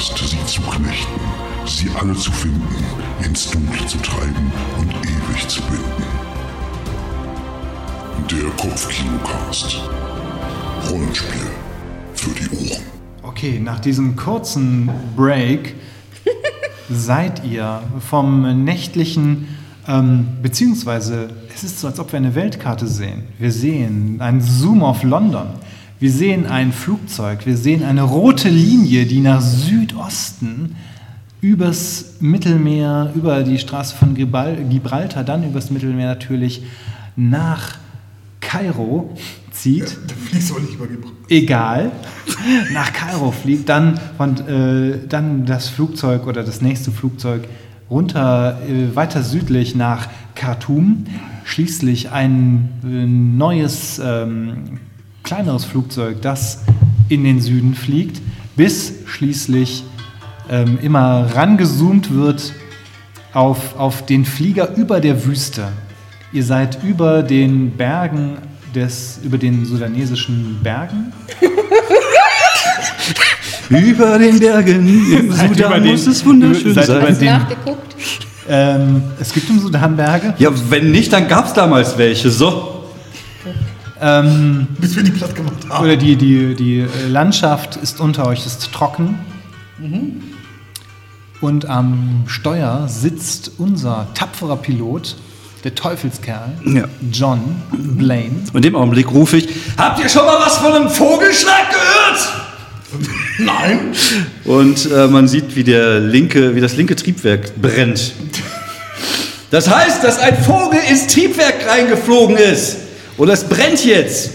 hast, sie zu knechten, sie alle zu finden, ins Dunkle zu treiben und ewig zu binden. Der Kopfkinocast. Rollenspiel für die Ohren. Okay, nach diesem kurzen Break seid ihr vom nächtlichen, ähm, beziehungsweise es ist so, als ob wir eine Weltkarte sehen. Wir sehen einen Zoom auf London. Wir sehen ein Flugzeug. Wir sehen eine rote Linie, die nach Südosten übers Mittelmeer, über die Straße von Gibral- Gibraltar, dann übers Mittelmeer natürlich nach Kairo zieht Da fliegst aber nicht über Gibraltar. egal, nach Kairo fliegt, dann, von, äh, dann das Flugzeug oder das nächste Flugzeug runter, äh, weiter südlich nach Khartoum, schließlich ein äh, neues, ähm, kleineres Flugzeug, das in den Süden fliegt, bis schließlich ähm, immer rangezoomt wird auf, auf den Flieger über der Wüste. Ihr seid über den Bergen des, über den sudanesischen Bergen. Über den Bergen im Seid Sudan den- muss es wunderschön seid über sein. den- Nachgeguckt. Ähm, es gibt im Sudan Berge. Ja, wenn nicht, dann gab es damals welche. So. Ähm, Bis wir die platt gemacht haben. oder die, die, die Landschaft ist unter euch, ist trocken. Und am Steuer sitzt unser tapferer Pilot, der Teufelskerl, Ja. John Blaine. In dem Augenblick rufe ich: Habt ihr schon mal was von einem Vogelschlag gehört? Nein. Und äh, man sieht, wie, der linke, wie das linke Triebwerk brennt. Das heißt, dass ein Vogel ins Triebwerk reingeflogen ist. Und es brennt jetzt.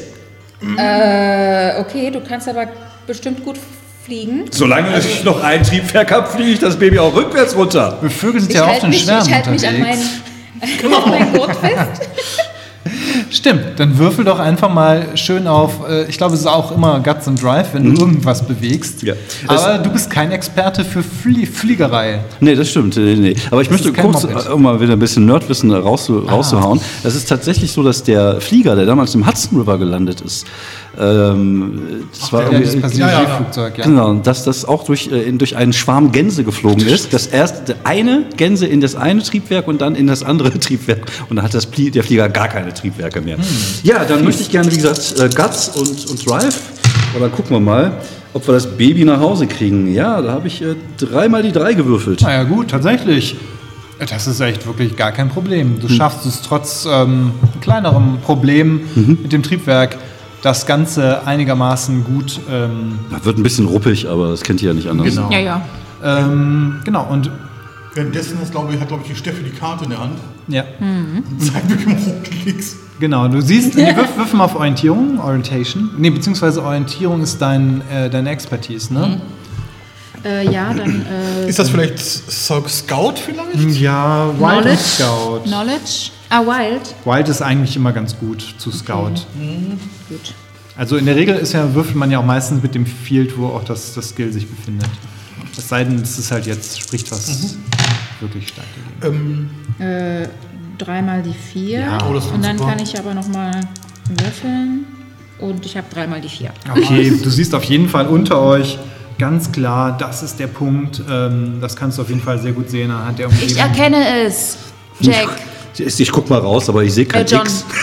Äh, okay, du kannst aber bestimmt gut fliegen. Solange ich noch ein Triebwerk habe, fliege ich das Baby auch rückwärts runter. Vögel sind Ich ja oft halte in mich, ich Schwärmen halt mich an meinen, an meinen Gurt fest. Stimmt, dann würfel doch einfach mal schön auf, äh, ich glaube, es ist auch immer Guts and Drive, wenn du irgendwas bewegst. Mhm. Ja. Das- Aber du bist kein Experte für Flie Fliegerei. Nee, das stimmt. Nee, nee. Aber ich möchte ist kein kurz, äh, um mal wieder ein bisschen Nerdwissen rauszu, rauszuhauen. Es ist tatsächlich so, dass der Flieger, der damals im Hudson River gelandet ist, ähm, das war Ja, irgendwie- das Passagierflugzeug, ja. Genau, dass das auch durch, äh, durch einen Schwarm Gänse geflogen ist. Das erste eine Gänse in das eine Triebwerk und dann in das andere Triebwerk. Und dann hat das der Flieger gar keine Triebwerke mehr. Ja, dann möchte ich gerne, wie gesagt, äh, Guts und, und Drive. Dann gucken wir mal, ob wir das Baby nach Hause kriegen. Ja, da habe ich äh, dreimal die drei gewürfelt. Naja gut, tatsächlich. Das ist echt wirklich gar kein Problem. Hm. Du schaffst es trotz ähm, kleinerem Problem Mhm. mit dem Triebwerk, das Ganze einigermaßen gut. Ähm, Wird ein bisschen ruppig, aber das kennt ihr ja nicht anders. Genau. Ja, ja. ähm, genau, und Währenddessen ist, glaube ich, hat, glaube ich, die Steffi die Karte in der Hand ja, und zeigt mir im Hochklicks. Genau. Du siehst, nee, wirf, wirf mal auf Orientierung, Orientation. Nee, beziehungsweise Orientierung ist dein, äh, deine Expertise, ne? Äh, ja, dann äh, Ist das vielleicht Sock Scout vielleicht? Ja, Wild Knowledge. Scout. Knowledge. Ah, Wild. Wild ist eigentlich immer ganz gut zu Scout. Gut. Also in der Regel ist ja, würfelt man ja auch meistens mit dem Field, wo auch das, das Skill sich befindet. Es sei denn, es ist halt jetzt, spricht was wirklich stark. Ähm, Äh, dreimal die vier. Ja. Oh, das und dann super. kann ich aber nochmal würfeln. Und ich habe dreimal die vier. Okay, du siehst auf jeden Fall unter euch ganz klar, das ist der Punkt. Ähm, das kannst du auf jeden Fall sehr gut sehen anhand der Umgebung. Ich erkenne es. Jack. Ich, ich guck mal raus, aber ich sehe kein Äh. X.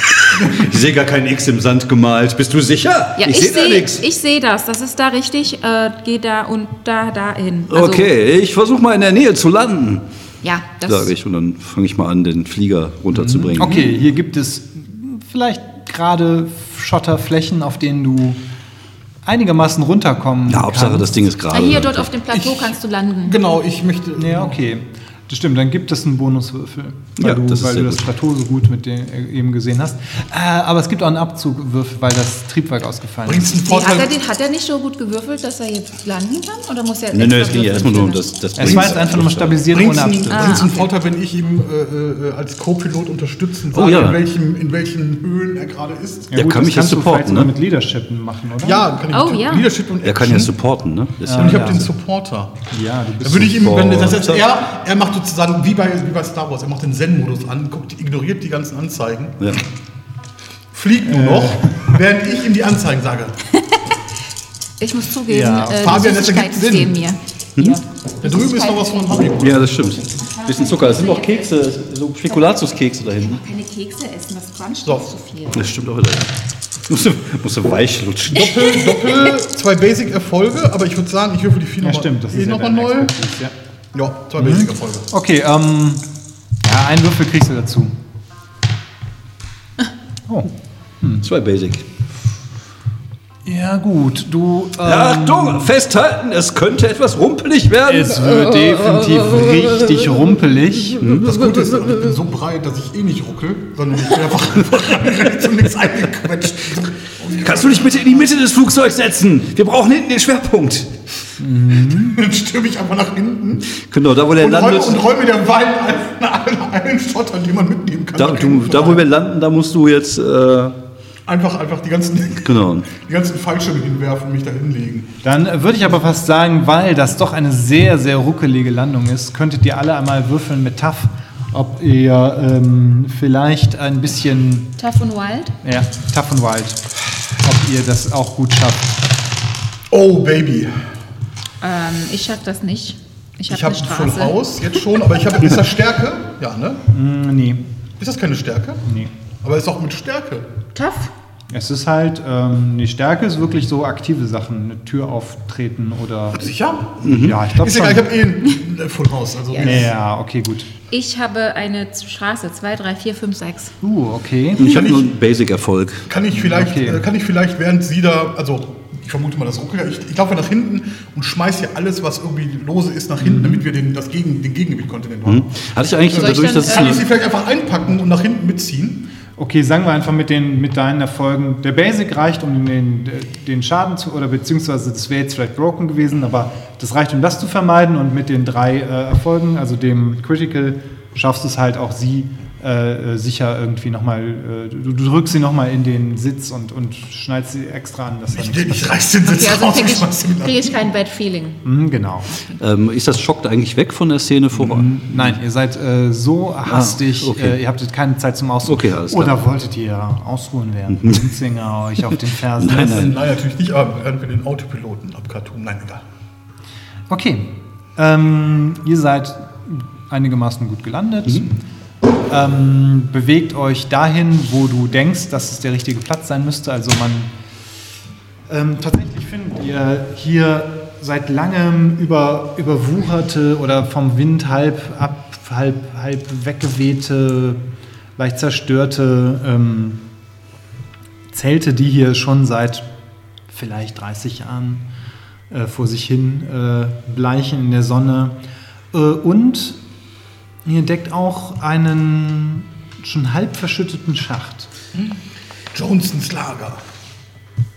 Ich sehe gar kein X im Sand gemalt. Bist du sicher? Ja, ich, sehe da sehe nichts. ich seh das. Das ist da richtig. Äh, geh da und da, da hin. Also, Okay, ich versuche mal in der Nähe zu landen, Ja, das sage ich. Und dann fange ich mal an, den Flieger runterzubringen. Okay, hier gibt es vielleicht gerade Schotterflächen, auf denen du einigermaßen runterkommen Ja, Hauptsache, kannst. das Ding ist Ah, gerade. hier, dort auf dem Plateau kannst du landen. genau, ich möchte. Ja, okay. Das stimmt, dann gibt es einen Bonuswürfel, weil Ja, du das weil du das. Plateau so gut mit dem äh, eben gesehen hast. Äh, aber es gibt auch einen Abzugwürfel, weil das Triebwerk ausgefallen Bringt ist. Vorteil. hat, er den, hat er nicht so gut gewürfelt, dass er jetzt landen kann? Oder muss er nee, extra es ging ja erstmal nur um das, das Es war jetzt einfach nochmal stabilisiert Bringt ohne Absturz. bringt's einen Vorteil, wenn ich ihm äh, äh, als Co-Pilot unterstützen Oh, sage, ja. in, welchem, in welchen Höhen er gerade ist. Der gut, kann mich ja supporten, ne? mit Leadership machen, oder? Ja, kann ich Oh, mit ja. Leadership und Er kann ja Action. supporten, ne? Und ja, ich habe Ja. den Supporter. Ja, du bist Da würde ich ihm, wenn das er, er macht sozusagen wie bei, wie bei Star Wars, er macht den Zen-Modus an, guckt, ignoriert die ganzen Anzeigen, ja. fliegt nur noch, während ich ihm die Anzeigen sage. Ich muss zugeben, Ja, äh, Fabian, das ergibt Sinn. mir. Hier. Da drüben ist noch was von Haribo. Ja, das stimmt. Bisschen Zucker. Das sind auch Kekse, so Spekulatiuskekse da hinten. Keine Kekse essen, das cruncht So. doch zu viel. Das stimmt auch wieder. Musst du, musst du weich lutschen. Doppel, Doppel, zwei Basic-Erfolge, aber ich würde sagen, ich würfel die vier Ja, nochmal stimmt. Das eh ist ja nochmal neu. Expertise, ja. Ja, zwei Basic-Erfolge. Okay, ähm, ja, einen Würfel kriegst du dazu. Oh. Zwei Basic. Ja, gut, du. Ähm, Achtung, festhalten, es könnte etwas rumpelig werden. Es wird definitiv richtig rumpelig. Das Gute ist, ich bin so breit, dass ich eh nicht ruckel, sondern ich bin einfach, einfach rechts und links eingequetscht. Kannst du dich bitte in die Mitte des Flugzeugs setzen? Wir brauchen hinten den Schwerpunkt. Dann stürme ich einfach nach hinten Genau, da wo der und räume, landet. und räume der Wein einen, einen Schotter, den man mitnehmen kann. Da, du, da wo wir landen, da musst du jetzt. Äh, einfach, einfach die ganzen, genau. die ganzen Fallschirme hinwerfen und mich da hinlegen. Dann würde ich aber fast sagen, weil das doch eine sehr, sehr ruckelige Landung ist, könntet ihr alle einmal würfeln mit Tough, ob ihr ähm, vielleicht ein bisschen, Tough und Wild? ja, Tough und Wild, ob ihr das auch gut schafft. Oh, Baby. Ähm, ich schaff das nicht. Ich habe eine Full Straße. Haus jetzt schon, aber ich habe. Ist das Stärke? Ja, ne? Mm, nee, Ist das keine Stärke? nee. Aber ist auch mit Stärke. Tough? Es ist halt, ähm, die Stärke ist wirklich so aktive Sachen, eine Tür auftreten oder. Sicher? Ja, ich glaube Ist schon. egal, ich habe eh ein Full Haus. Also Ja, okay, gut. Ich habe eine Straße. 2, 3, 4, 5, 6. Uh, okay. Ich habe ich- nur einen Basic-Erfolg. kann ich vielleicht, Okay. äh, kann ich vielleicht, während sie da, also ich vermute mal das Ruckel, ich, ich laufe nach hinten und schmeiß hier alles, was irgendwie lose ist, nach hinten, Mhm. damit wir den, das Gegen, den Gegengewichtkontinent haben. Hatte ich eigentlich Soll ich dadurch, dann- dass Kann ich sie vielleicht einfach einpacken und nach hinten mitziehen? Okay, sagen wir einfach mit, den, mit deinen Erfolgen. Der Basic reicht, um den, den Schaden zu, oder beziehungsweise das wäre jetzt vielleicht broken gewesen, aber das reicht, um das zu vermeiden. Und mit den drei äh, Erfolgen, also dem Critical, schaffst du es halt auch sie äh, äh, sicher irgendwie nochmal, äh, du, du drückst sie nochmal in den Sitz und, und schneidest sie extra an. Dass da Ich, ich reiß den Sitz Okay, also raus kriege ich, krieg ich kein Bad Feeling. Mhm, genau. ähm, ist das schockt eigentlich weg von der Szene vorbei? Nein, ihr seid äh, so hastig, okay. äh, ihr habtet keine Zeit zum Ausruhen. Okay, alles klar. Oder wolltet ihr ausruhen, während Münzinger euch auf den Fersen Nein, lässt? Nein, natürlich nicht, aber während wir den Autopiloten abkartonen. Nein, egal. Okay. Ähm, ihr seid einigermaßen gut gelandet. Ähm, bewegt euch dahin, wo du denkst, dass es der richtige Platz sein müsste. Also man ähm, tatsächlich findet ihr hier seit langem über, überwucherte oder vom Wind halb ab, halb, halb weggewehte, leicht zerstörte ähm, Zelte, die hier schon seit vielleicht 30 Jahren äh, vor sich hin äh, bleichen in der Sonne. Äh, und ihr entdeckt auch einen schon halb verschütteten Schacht. Johnsons Lager.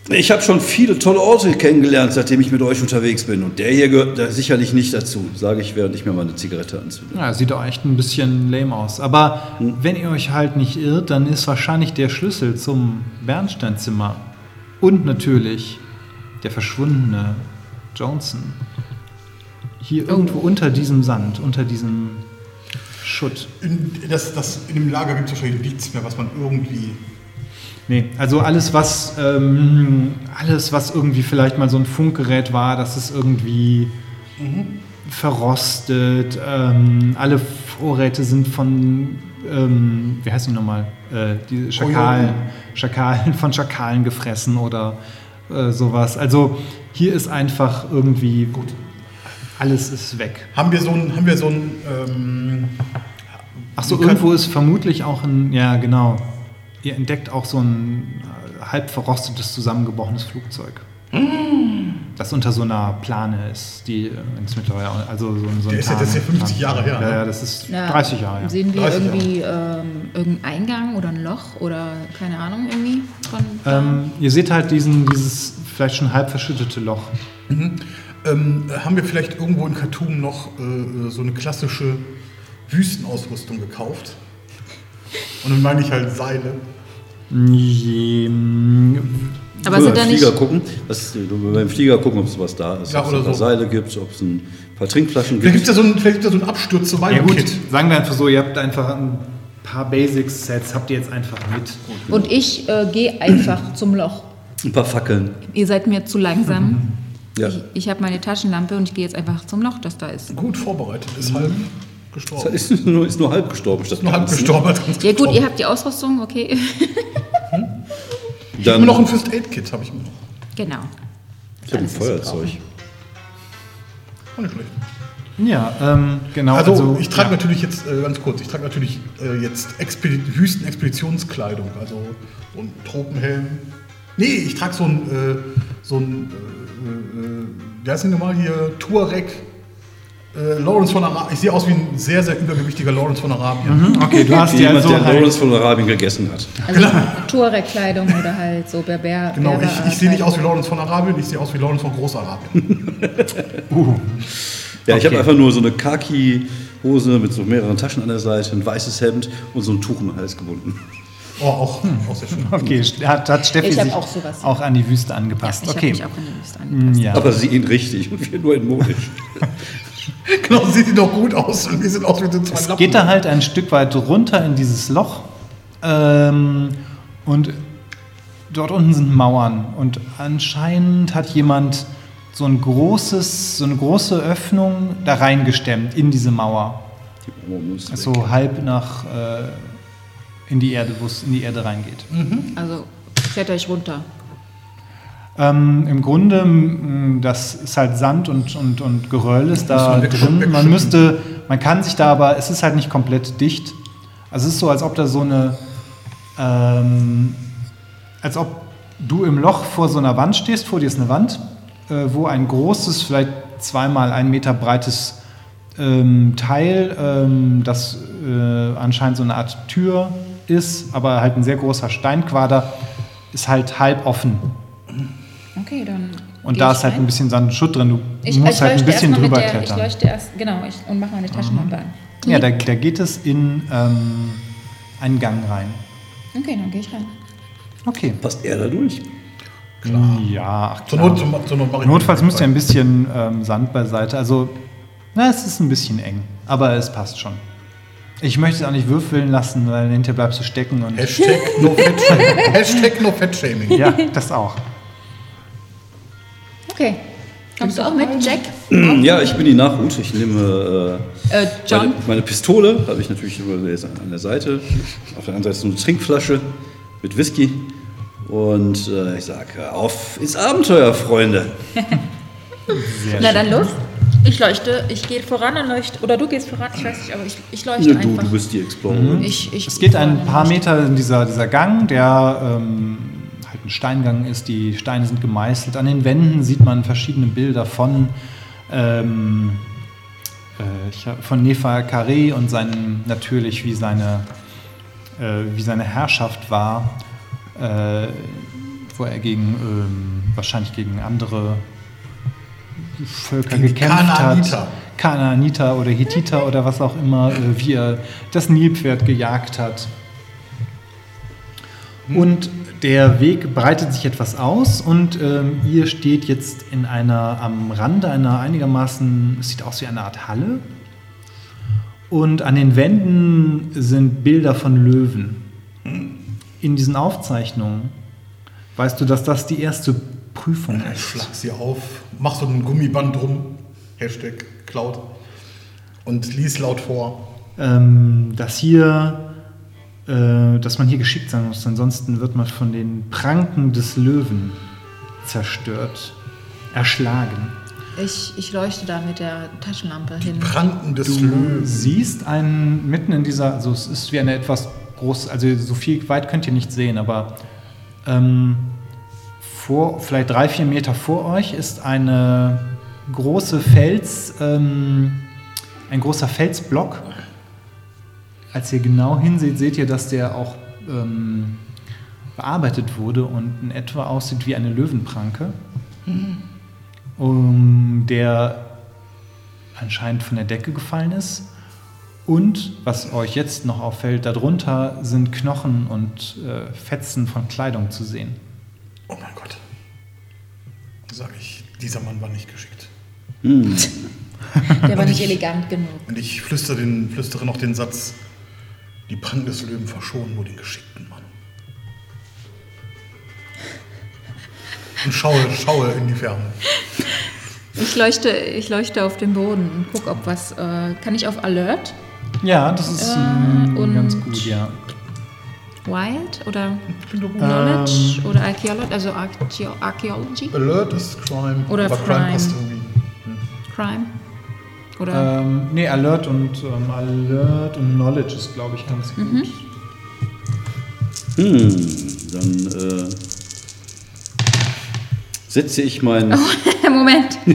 Ich habe schon viele tolle Orte kennengelernt, seitdem ich mit euch unterwegs bin. Und der hier gehört da sicherlich nicht dazu, sage ich, während ich mir meine Zigarette anzünde. Ja, sieht auch echt ein bisschen lame aus. Aber wenn ihr euch halt nicht irrt, dann ist wahrscheinlich der Schlüssel zum Bernsteinzimmer und natürlich der verschwundene Johnson hier irgendwo unter diesem Sand, unter diesem Schutt. In, das, das, in dem Lager gibt es wahrscheinlich nichts mehr, was man irgendwie. Nee, also alles, was ähm, alles, was irgendwie vielleicht mal so ein Funkgerät war, das ist irgendwie verrostet. Ähm, alle Vorräte sind von, ähm, wie heißen die nochmal? Äh, die Schakalen, Schakalen, von Schakalen gefressen oder äh, sowas. Also hier ist einfach irgendwie gut. Alles ist weg. Haben wir so ein. Haben wir so ein ähm, Ach so, irgendwo ist vermutlich auch ein, ja genau, ihr entdeckt auch so ein äh, halb verrostetes, zusammengebrochenes Flugzeug. Das unter so einer Plane ist, die äh, ins mittlerweile, also so, ein- so ein Der ist ja- das ist ja Tarn- 50 Jahre her, Ja, ne? ja, das ist Ja. 30 Jahre her. Sehen wir 30 Jahre. irgendwie ähm, irgendeinen Eingang oder ein Loch oder keine Ahnung irgendwie von? Ähm, ihr seht halt diesen, dieses vielleicht schon halb verschüttete Loch. Ähm, haben wir vielleicht irgendwo in Khartoum noch äh, so eine klassische Wüstenausrüstung gekauft? Und dann meine ich halt Seile. Ähm, Aber sind da beim nicht. Flieger gucken, was, du beim Flieger gucken, ob es was da ist, Ja, ob es so. Seile gibt, ob es ein paar Trinkflaschen Vielleicht gibt gibt. es ja so ein, vielleicht gibt's ja so ein Absturz zu Ja gut, sagen wir einfach so, ihr habt einfach ein paar Basics-Sets, habt ihr jetzt einfach mit. Und ich äh, gehe einfach zum Loch. Ein paar Fackeln. Ihr seid mir zu langsam. Ja. Ich, ich habe meine Taschenlampe und ich gehe jetzt einfach zum Loch, das da ist. Gut vorbereitet, ist halb gestorben. Ist nur, ist nur halb gestorben. Statt nur halb ganz. gestorben. ganz Ja gut, ihr habt die Ausrüstung, okay. Ich habe Dann, noch ein First Aid Kit, habe ich mir noch. genau. ich habe ein Feuerzeug. Auch nicht schlecht. Ja, ähm, genau. Also, ich trage ja. natürlich jetzt, äh, ganz kurz, ich trage natürlich äh, jetzt Expedi Wüstenexpeditionskleidung, also so ein Tropenhelm. Nee, ich trage so ein, äh, so ein, äh, äh, wie heißt denn nochmal hier, Tuareg, äh, Lawrence von Arabien. Ich sehe aus wie ein sehr, sehr übergewichtiger Lawrence von Arabien. Okay, du hast die Jemand, also der halt, Lawrence von Arabien gegessen hat. Also Tuareg-Kleidung oder halt so Berber. Genau, ich, ich sehe nicht aus wie Lawrence von Arabien, ich sehe aus wie Lawrence von Großarabien. Ja, ich Okay. habe einfach nur so eine Khaki-Hose mit so mehreren Taschen an der Seite, ein weißes Hemd und so ein Tuch um den Hals gebunden. Oh, auch, auch sehr schön. okay, hat, hat Steffi sich auch sowas. auch an die Wüste Ja, angepasst. ich okay. habe mich auch an die Liste angepasst. ja. Aber sie ihn richtig und wir nur in modisch. Genau, sieht die doch gut aus und wir sind aus wie so zwei Es Lappen. geht da halt ein Stück weit runter in dieses Loch. Ähm, und dort unten sind Mauern. Und anscheinend hat jemand so ein großes, so eine große Öffnung da reingestemmt in diese Mauer. So halb nach äh, in die Erde, wo es in die Erde reingeht. Also kletter ich runter. Ähm, Im Grunde, das ist halt Sand und, und, und Geröll ist da drin. Man müsste, man kann sich da aber, es ist halt nicht komplett dicht. Also es ist so, als ob da so eine, ähm, als ob du im Loch vor so einer Wand stehst, vor dir ist eine Wand, äh, wo ein großes, vielleicht zweimal ein Meter breites ähm, Teil, ähm, das äh, anscheinend so eine Art Tür ist, aber halt ein sehr großer Steinquader, ist halt halb offen. Okay, dann. Und da ist halt rein. ein bisschen Sand und Schutt drin. Du Ich, musst ich halt ein bisschen erst mal mit drüber der, klettern. Ich leuchte erst, genau, ich, und mache meine Taschenlampe an. ja, da, da geht es in ähm, einen Gang rein. Okay, dann gehe ich rein. Okay. Passt er da durch? Ja, ach Zur klar. Not, zur, Not Notfalls müsst ihr ein bisschen ähm, Sand beiseite. Also, na, es ist ein bisschen eng. Aber es passt schon. Ich möchte es auch nicht würfeln lassen, weil hinterher bleibst du stecken und. Hashtag no. Hashtag no fat shaming. Ja, das auch. Okay. Kommst du auch mit, Jack? Ja, ich bin die Nachhut. Ich nehme äh, Äh, John? meine, meine Pistole, habe ich natürlich an der Seite. Auf der anderen Seite so eine Trinkflasche mit Whisky. Und äh, ich sage, auf ins Abenteuer, Freunde. Sehr Na schön. dann los. Ich leuchte, ich gehe voran und leuchte. Oder du gehst voran, ich weiß nicht, aber ich, ich leuchte Ja, du, einfach. du bist die Explorerin. ich, ich Es geht ein paar. Meter in dieser, dieser Gang, der ähm, halt ein Steingang ist. Die Steine sind gemeißelt. An den Wänden sieht man verschiedene Bilder von, ähm, äh, von Nefa Karé und seinem, natürlich, wie seine, äh, wie seine Herrschaft war, äh, wo er gegen, ähm, wahrscheinlich gegen andere Völker Gegen gekämpft Kanaaniter. hat. Kanaaniter oder Hittiter oder was auch immer, äh, wie er das Nilpferd gejagt hat. Und der Weg breitet sich etwas aus und ähm, ihr steht jetzt in einer, am Rande einer einigermaßen, es sieht aus wie eine Art Halle. Und an den Wänden sind Bilder von Löwen. In diesen Aufzeichnungen weißt du, dass das die erste Prüfung Ich ist. schlag sie auf, mach so ein Gummiband drum. Hashtag Cloud. Und lies laut vor. ähm, dass hier, äh, dass man hier geschickt sein muss, ansonsten wird man von den Pranken des Löwen zerstört, erschlagen. Ich, ich leuchte da mit der Taschenlampe hin. Pranken des Du Löwen. siehst einen mitten in dieser, also es ist wie eine etwas groß, also so viel weit könnt ihr nicht sehen, aber ähm, vor, vielleicht drei, vier Meter vor euch ist eine große Fels, ähm, ein großer Felsblock. Als ihr genau hinseht, seht ihr, dass der auch ähm, bearbeitet wurde und in etwa aussieht wie eine Löwenpranke. Um, der anscheinend von der Decke gefallen ist. Und was euch jetzt noch auffällt, darunter sind Knochen und äh, Fetzen von Kleidung zu sehen. Oh mein Gott. Sag ich, dieser Mann war nicht geschickt. Der war nicht ich- elegant genug. Und ich flüstere, den, flüstere noch den Satz, die Pranken des Löwen verschonen nur den geschickten Mann. Und schaue, schaue in die Ferne. Ich leuchte, ich leuchte auf den Boden und gucke, ob was. Äh, kann ich auf Alert? Ja, das ist Äh, ähm, und- ganz gut, ja. Wild oder. Knowledge oder Archaeology, also Archeo Archaeology, Alert ist Crime. Oder aber Crime. passt irgendwie. Crime oder Ähm, nee, Alert und ähm, Alert und Knowledge ist, glaube ich, ganz Mhm. gut. Hm, dann äh, setze ich mein. Moment.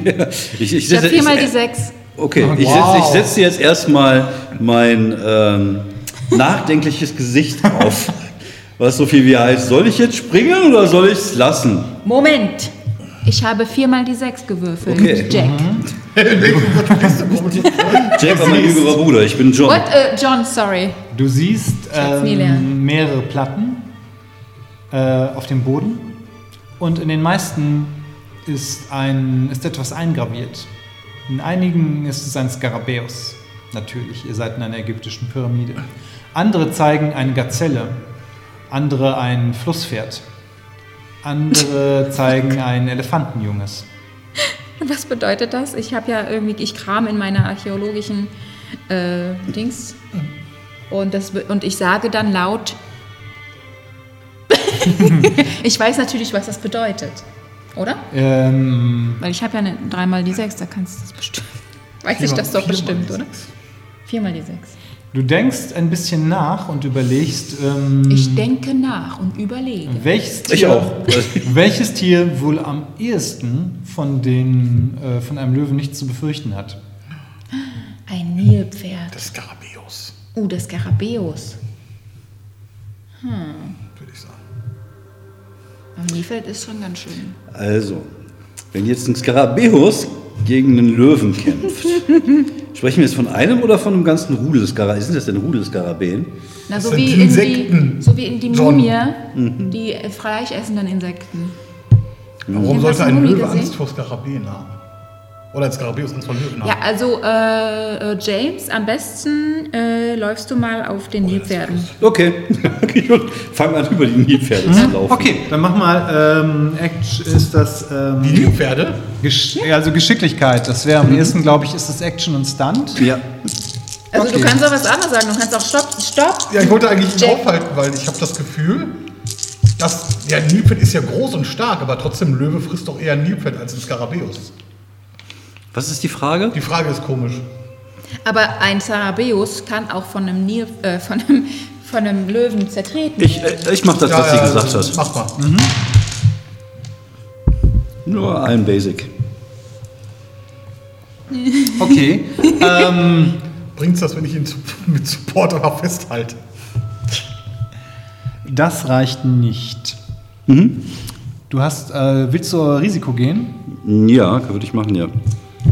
ich, Ich habe setze- viermal die ich, sechs. Okay, ich Wow. setze ich setze jetzt erstmal mein ähm, nachdenkliches Gesicht auf. Was so viel wie heißt, soll ich jetzt springen oder soll ich es lassen? Moment. Ich habe viermal die sechs gewürfelt. Okay. Jack. Jack war mein jüngerer Bruder, ich bin John. What? Äh, John, sorry. Du siehst ähm, mehrere Platten äh, auf dem Boden und in den meisten ist, ein, ist etwas eingraviert. In einigen ist es ein Skarabäus. Natürlich, ihr seid in einer ägyptischen Pyramide. Andere zeigen eine Gazelle, andere ein Flusspferd, andere zeigen ein Elefantenjunges. Und was bedeutet das? Ich habe ja irgendwie, ich kram in meiner archäologischen äh, Dings und, das, und ich sage dann laut, ich weiß natürlich, was das bedeutet, oder? Ähm, Weil ich habe ja eine, dreimal die sechs, da kannst du das bestimmt. Weiß ich das doch bestimmt, oder? Viermal die sechs. Du denkst ein bisschen nach und überlegst, ähm, Ich denke nach und überlege. welches Tier, Ich auch. welches Tier wohl am ehesten von, den, äh, von einem Löwen nichts zu befürchten hat. Ein Nilpferd. Das Skarabäus, Uh, das Skarabäus. würde ich sagen. Ein Nilpferd ist schon ganz schön. Also, wenn jetzt ein Skarabäus gegen einen Löwen kämpft, sprechen wir jetzt von einem oder von einem ganzen Rudel Skarabäen? Sind das denn Rudel Skarabäen? Na, so sind wie, in die, Insekten, so wie in die. Mumie, die äh, fleischessenden Insekten. Warum sollte ein Löwe? Angst vor Skarabäen haben? Oder ein Skarabäus Angst vor Löwen? Ja, also äh, äh, James, am besten äh, läufst du mal auf den Nilpferden. Okay, fang an über die Nilpferde zu laufen. Okay, dann mach mal, ähm, Action ist das, ähm, Die Nilpferde? Gesch also Geschicklichkeit. Das wäre am ehesten, glaube ich, ist das Action und Stunt. Ja. Also Okay. du kannst auch was anderes sagen. Du kannst auch Stopp, Stopp. Ja, ich wollte eigentlich ihn Jack. aufhalten, weil ich habe das Gefühl, dass der Nilpferd ist ja groß und stark, aber trotzdem Löwe frisst doch eher ein Nilpferd als ein Skarabäus. Was ist die Frage? Die Frage ist komisch. Aber ein Skarabäus kann auch von einem, Nil, äh, von einem, von einem Löwen zertreten. Ich, äh, ich mach das, was sie gesagt hat. Mach mal. Nur ein Basic. Okay. ähm, Bringt's das, wenn ich ihn zu, mit Support aber festhalte? das reicht nicht. Du hast, äh, willst du Risiko gehen? Ja, würde ich machen, ja.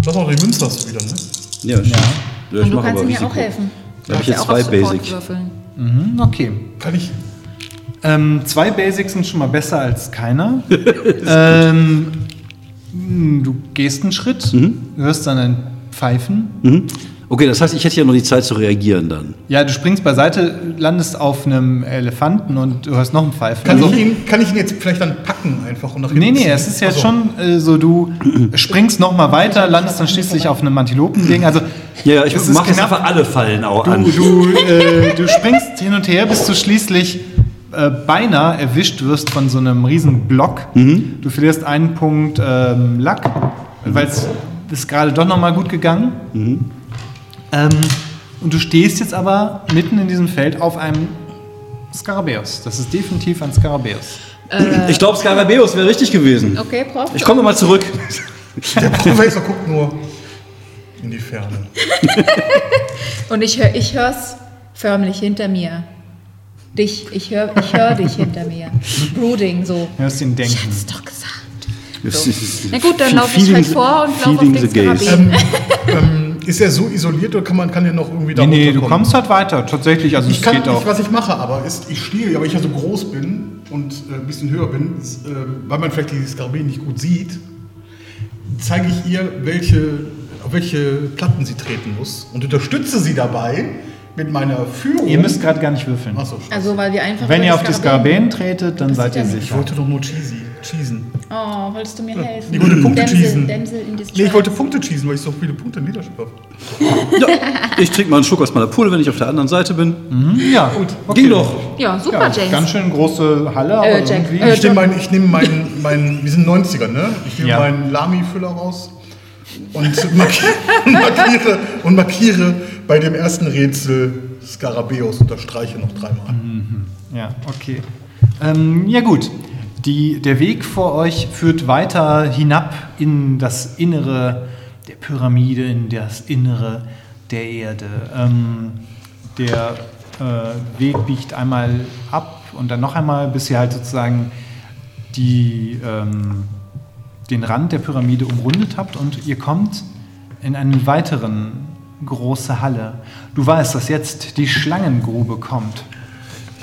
Das auch die Münze hast du wieder, ne? Ja, stimmt. ja. ich Und du mach kannst aber mir Risiko. auch helfen. Da hab ich ja jetzt auch zwei auf Support Basic. würfeln. Mhm, okay. Kann ich. Ähm, zwei Basics sind schon mal besser als keiner. ähm, du gehst einen Schritt, hörst dann ein Pfeifen. Mhm. Okay, das heißt, ich hätte ja noch die Zeit zu reagieren dann. Ja, du springst beiseite, landest auf einem Elefanten und du hörst noch ein Pfeifen. Kann, Also- ich ihn, kann ich ihn jetzt vielleicht dann packen einfach und nach Nee, hinten nee, ziehen? es ist jetzt Ach so. schon äh, so, du springst noch mal weiter, landest dann schließlich auf einem Antilopending. Also Ja, ja ich mache jetzt einfach alle Fallen auch an. Du, du, äh, du springst hin und her, bis du schließlich äh, beinahe erwischt wirst von so einem riesen Block. Du verlierst einen Punkt ähm, Lack, weil es ist gerade doch noch mal gut gegangen. Ähm, und du stehst jetzt aber mitten in diesem Feld auf einem Skarabäus. Das ist definitiv ein Skarabäus. Ich glaube, Skarabäus wäre richtig gewesen. Okay, Prof. Ich komme mal zurück. Der Professor guckt nur in die Ferne. Und ich höre ich hör's förmlich hinter mir. Dich, ich höre ich hör dich hinter mir. Brooding, so. Hörst ihn Ich denken. hab's doch gesagt. Ist- Na gut, dann Fe- laufe ich halt vor und laufe auf den gaze. Skarabäen. ähm, ist er so isoliert oder kann man kann er noch irgendwie da Nee, nee, du kommst halt weiter. Tatsächlich, also Ich es kann geht nicht, auch. was ich mache, aber ist, ich stehe, aber ich ja so groß bin und äh, ein bisschen höher bin, ist, äh, weil man vielleicht die Skarabäen nicht gut sieht, zeige ich ihr, welche, auf welche Platten sie treten muss und unterstütze sie dabei mit meiner Führung. Ihr müsst gerade gar nicht würfeln. Achso, scheiße. Also, weil wir einfach. Wenn ihr auf die Skarabäen- tretet, dann seid ihr ja nicht. ich sicher. wollte doch nur cheesy. cheesen. Oh, wolltest du mir helfen? Ich wollte Punkte Dämsel, cheesen. Dämsel in. Nee, ich wollte Punkte cheesen, weil ich so viele Punkte in Leadership habe. Ich trinke mal einen Schluck aus meiner Pulle, wenn ich auf der anderen Seite bin. Ja, gut. Ging doch. Ja, super, Ja, James. ganz schön große Halle, aber Äh, Jack, irgendwie. äh, Ich nehme meinen, ich nehme meinen, meinen, wir sind 90er, ne? Ich nehme Ja. meinen Lami-Füller raus und markiere, und markiere, und markiere bei dem ersten Rätsel Skarabäus, unterstreiche noch dreimal. Ja, okay. Ähm, ja gut, Die, der Weg vor euch führt weiter hinab in das Innere der Pyramide, in das Innere der Erde. Ähm, der äh, Weg biegt einmal ab und dann noch einmal, bis ihr halt sozusagen die, ähm, den Rand der Pyramide umrundet habt und ihr kommt in einen weiteren große Halle. Du weißt, dass jetzt die Schlangengrube kommt.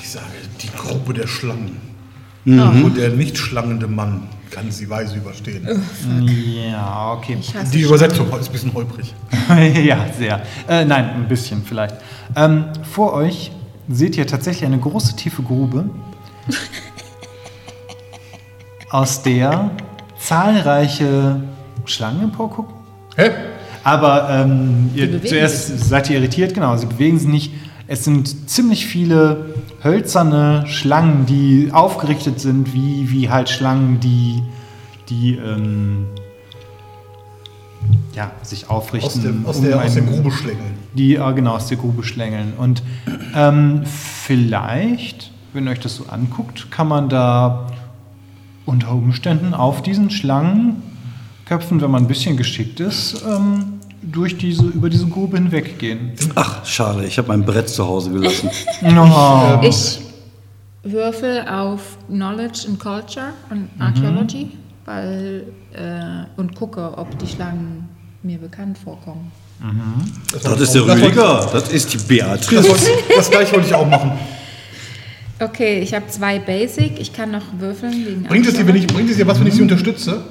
Ich sage, die Gruppe der Schlangen. Mhm. Und der nicht schlangende Mann kann sie weise überstehen. Ja, okay. Die Übersetzung ist ein bisschen holprig. ja, sehr. Äh, nein, ein bisschen vielleicht. Ähm, vor euch seht ihr tatsächlich eine große tiefe Grube, aus der zahlreiche Schlangen emporgucken. Hä? Aber ähm, ihr, zuerst seid ihr irritiert, genau, sie bewegen sich nicht. Es sind ziemlich viele hölzerne Schlangen, die aufgerichtet sind, wie, wie halt Schlangen, die, die ähm, ja, sich aufrichten. Aus, dem, aus, um der, aus der einen- Grube schlängeln. die äh, genau aus der Grube schlängeln. Und ähm, vielleicht, wenn ihr euch das so anguckt, kann man da unter Umständen auf diesen Schlangenköpfen, wenn man ein bisschen geschickt ist, ähm, durch diese, über diese Grube hinweggehen. Ach, schade, ich habe mein Brett zu Hause gelassen. Oh. Ich würfel auf Knowledge and Culture und Archaeology weil, äh, und gucke, ob die Schlangen mir bekannt vorkommen. Das ist der Das Rüdiger, das ist die Das, Beatrice. wollte- das gleiche wollte ich auch machen. Okay, ich habe zwei Basic. Ich kann noch würfeln Bringt es dir, wenn ich, bringt es dir was, wenn ich sie unterstütze?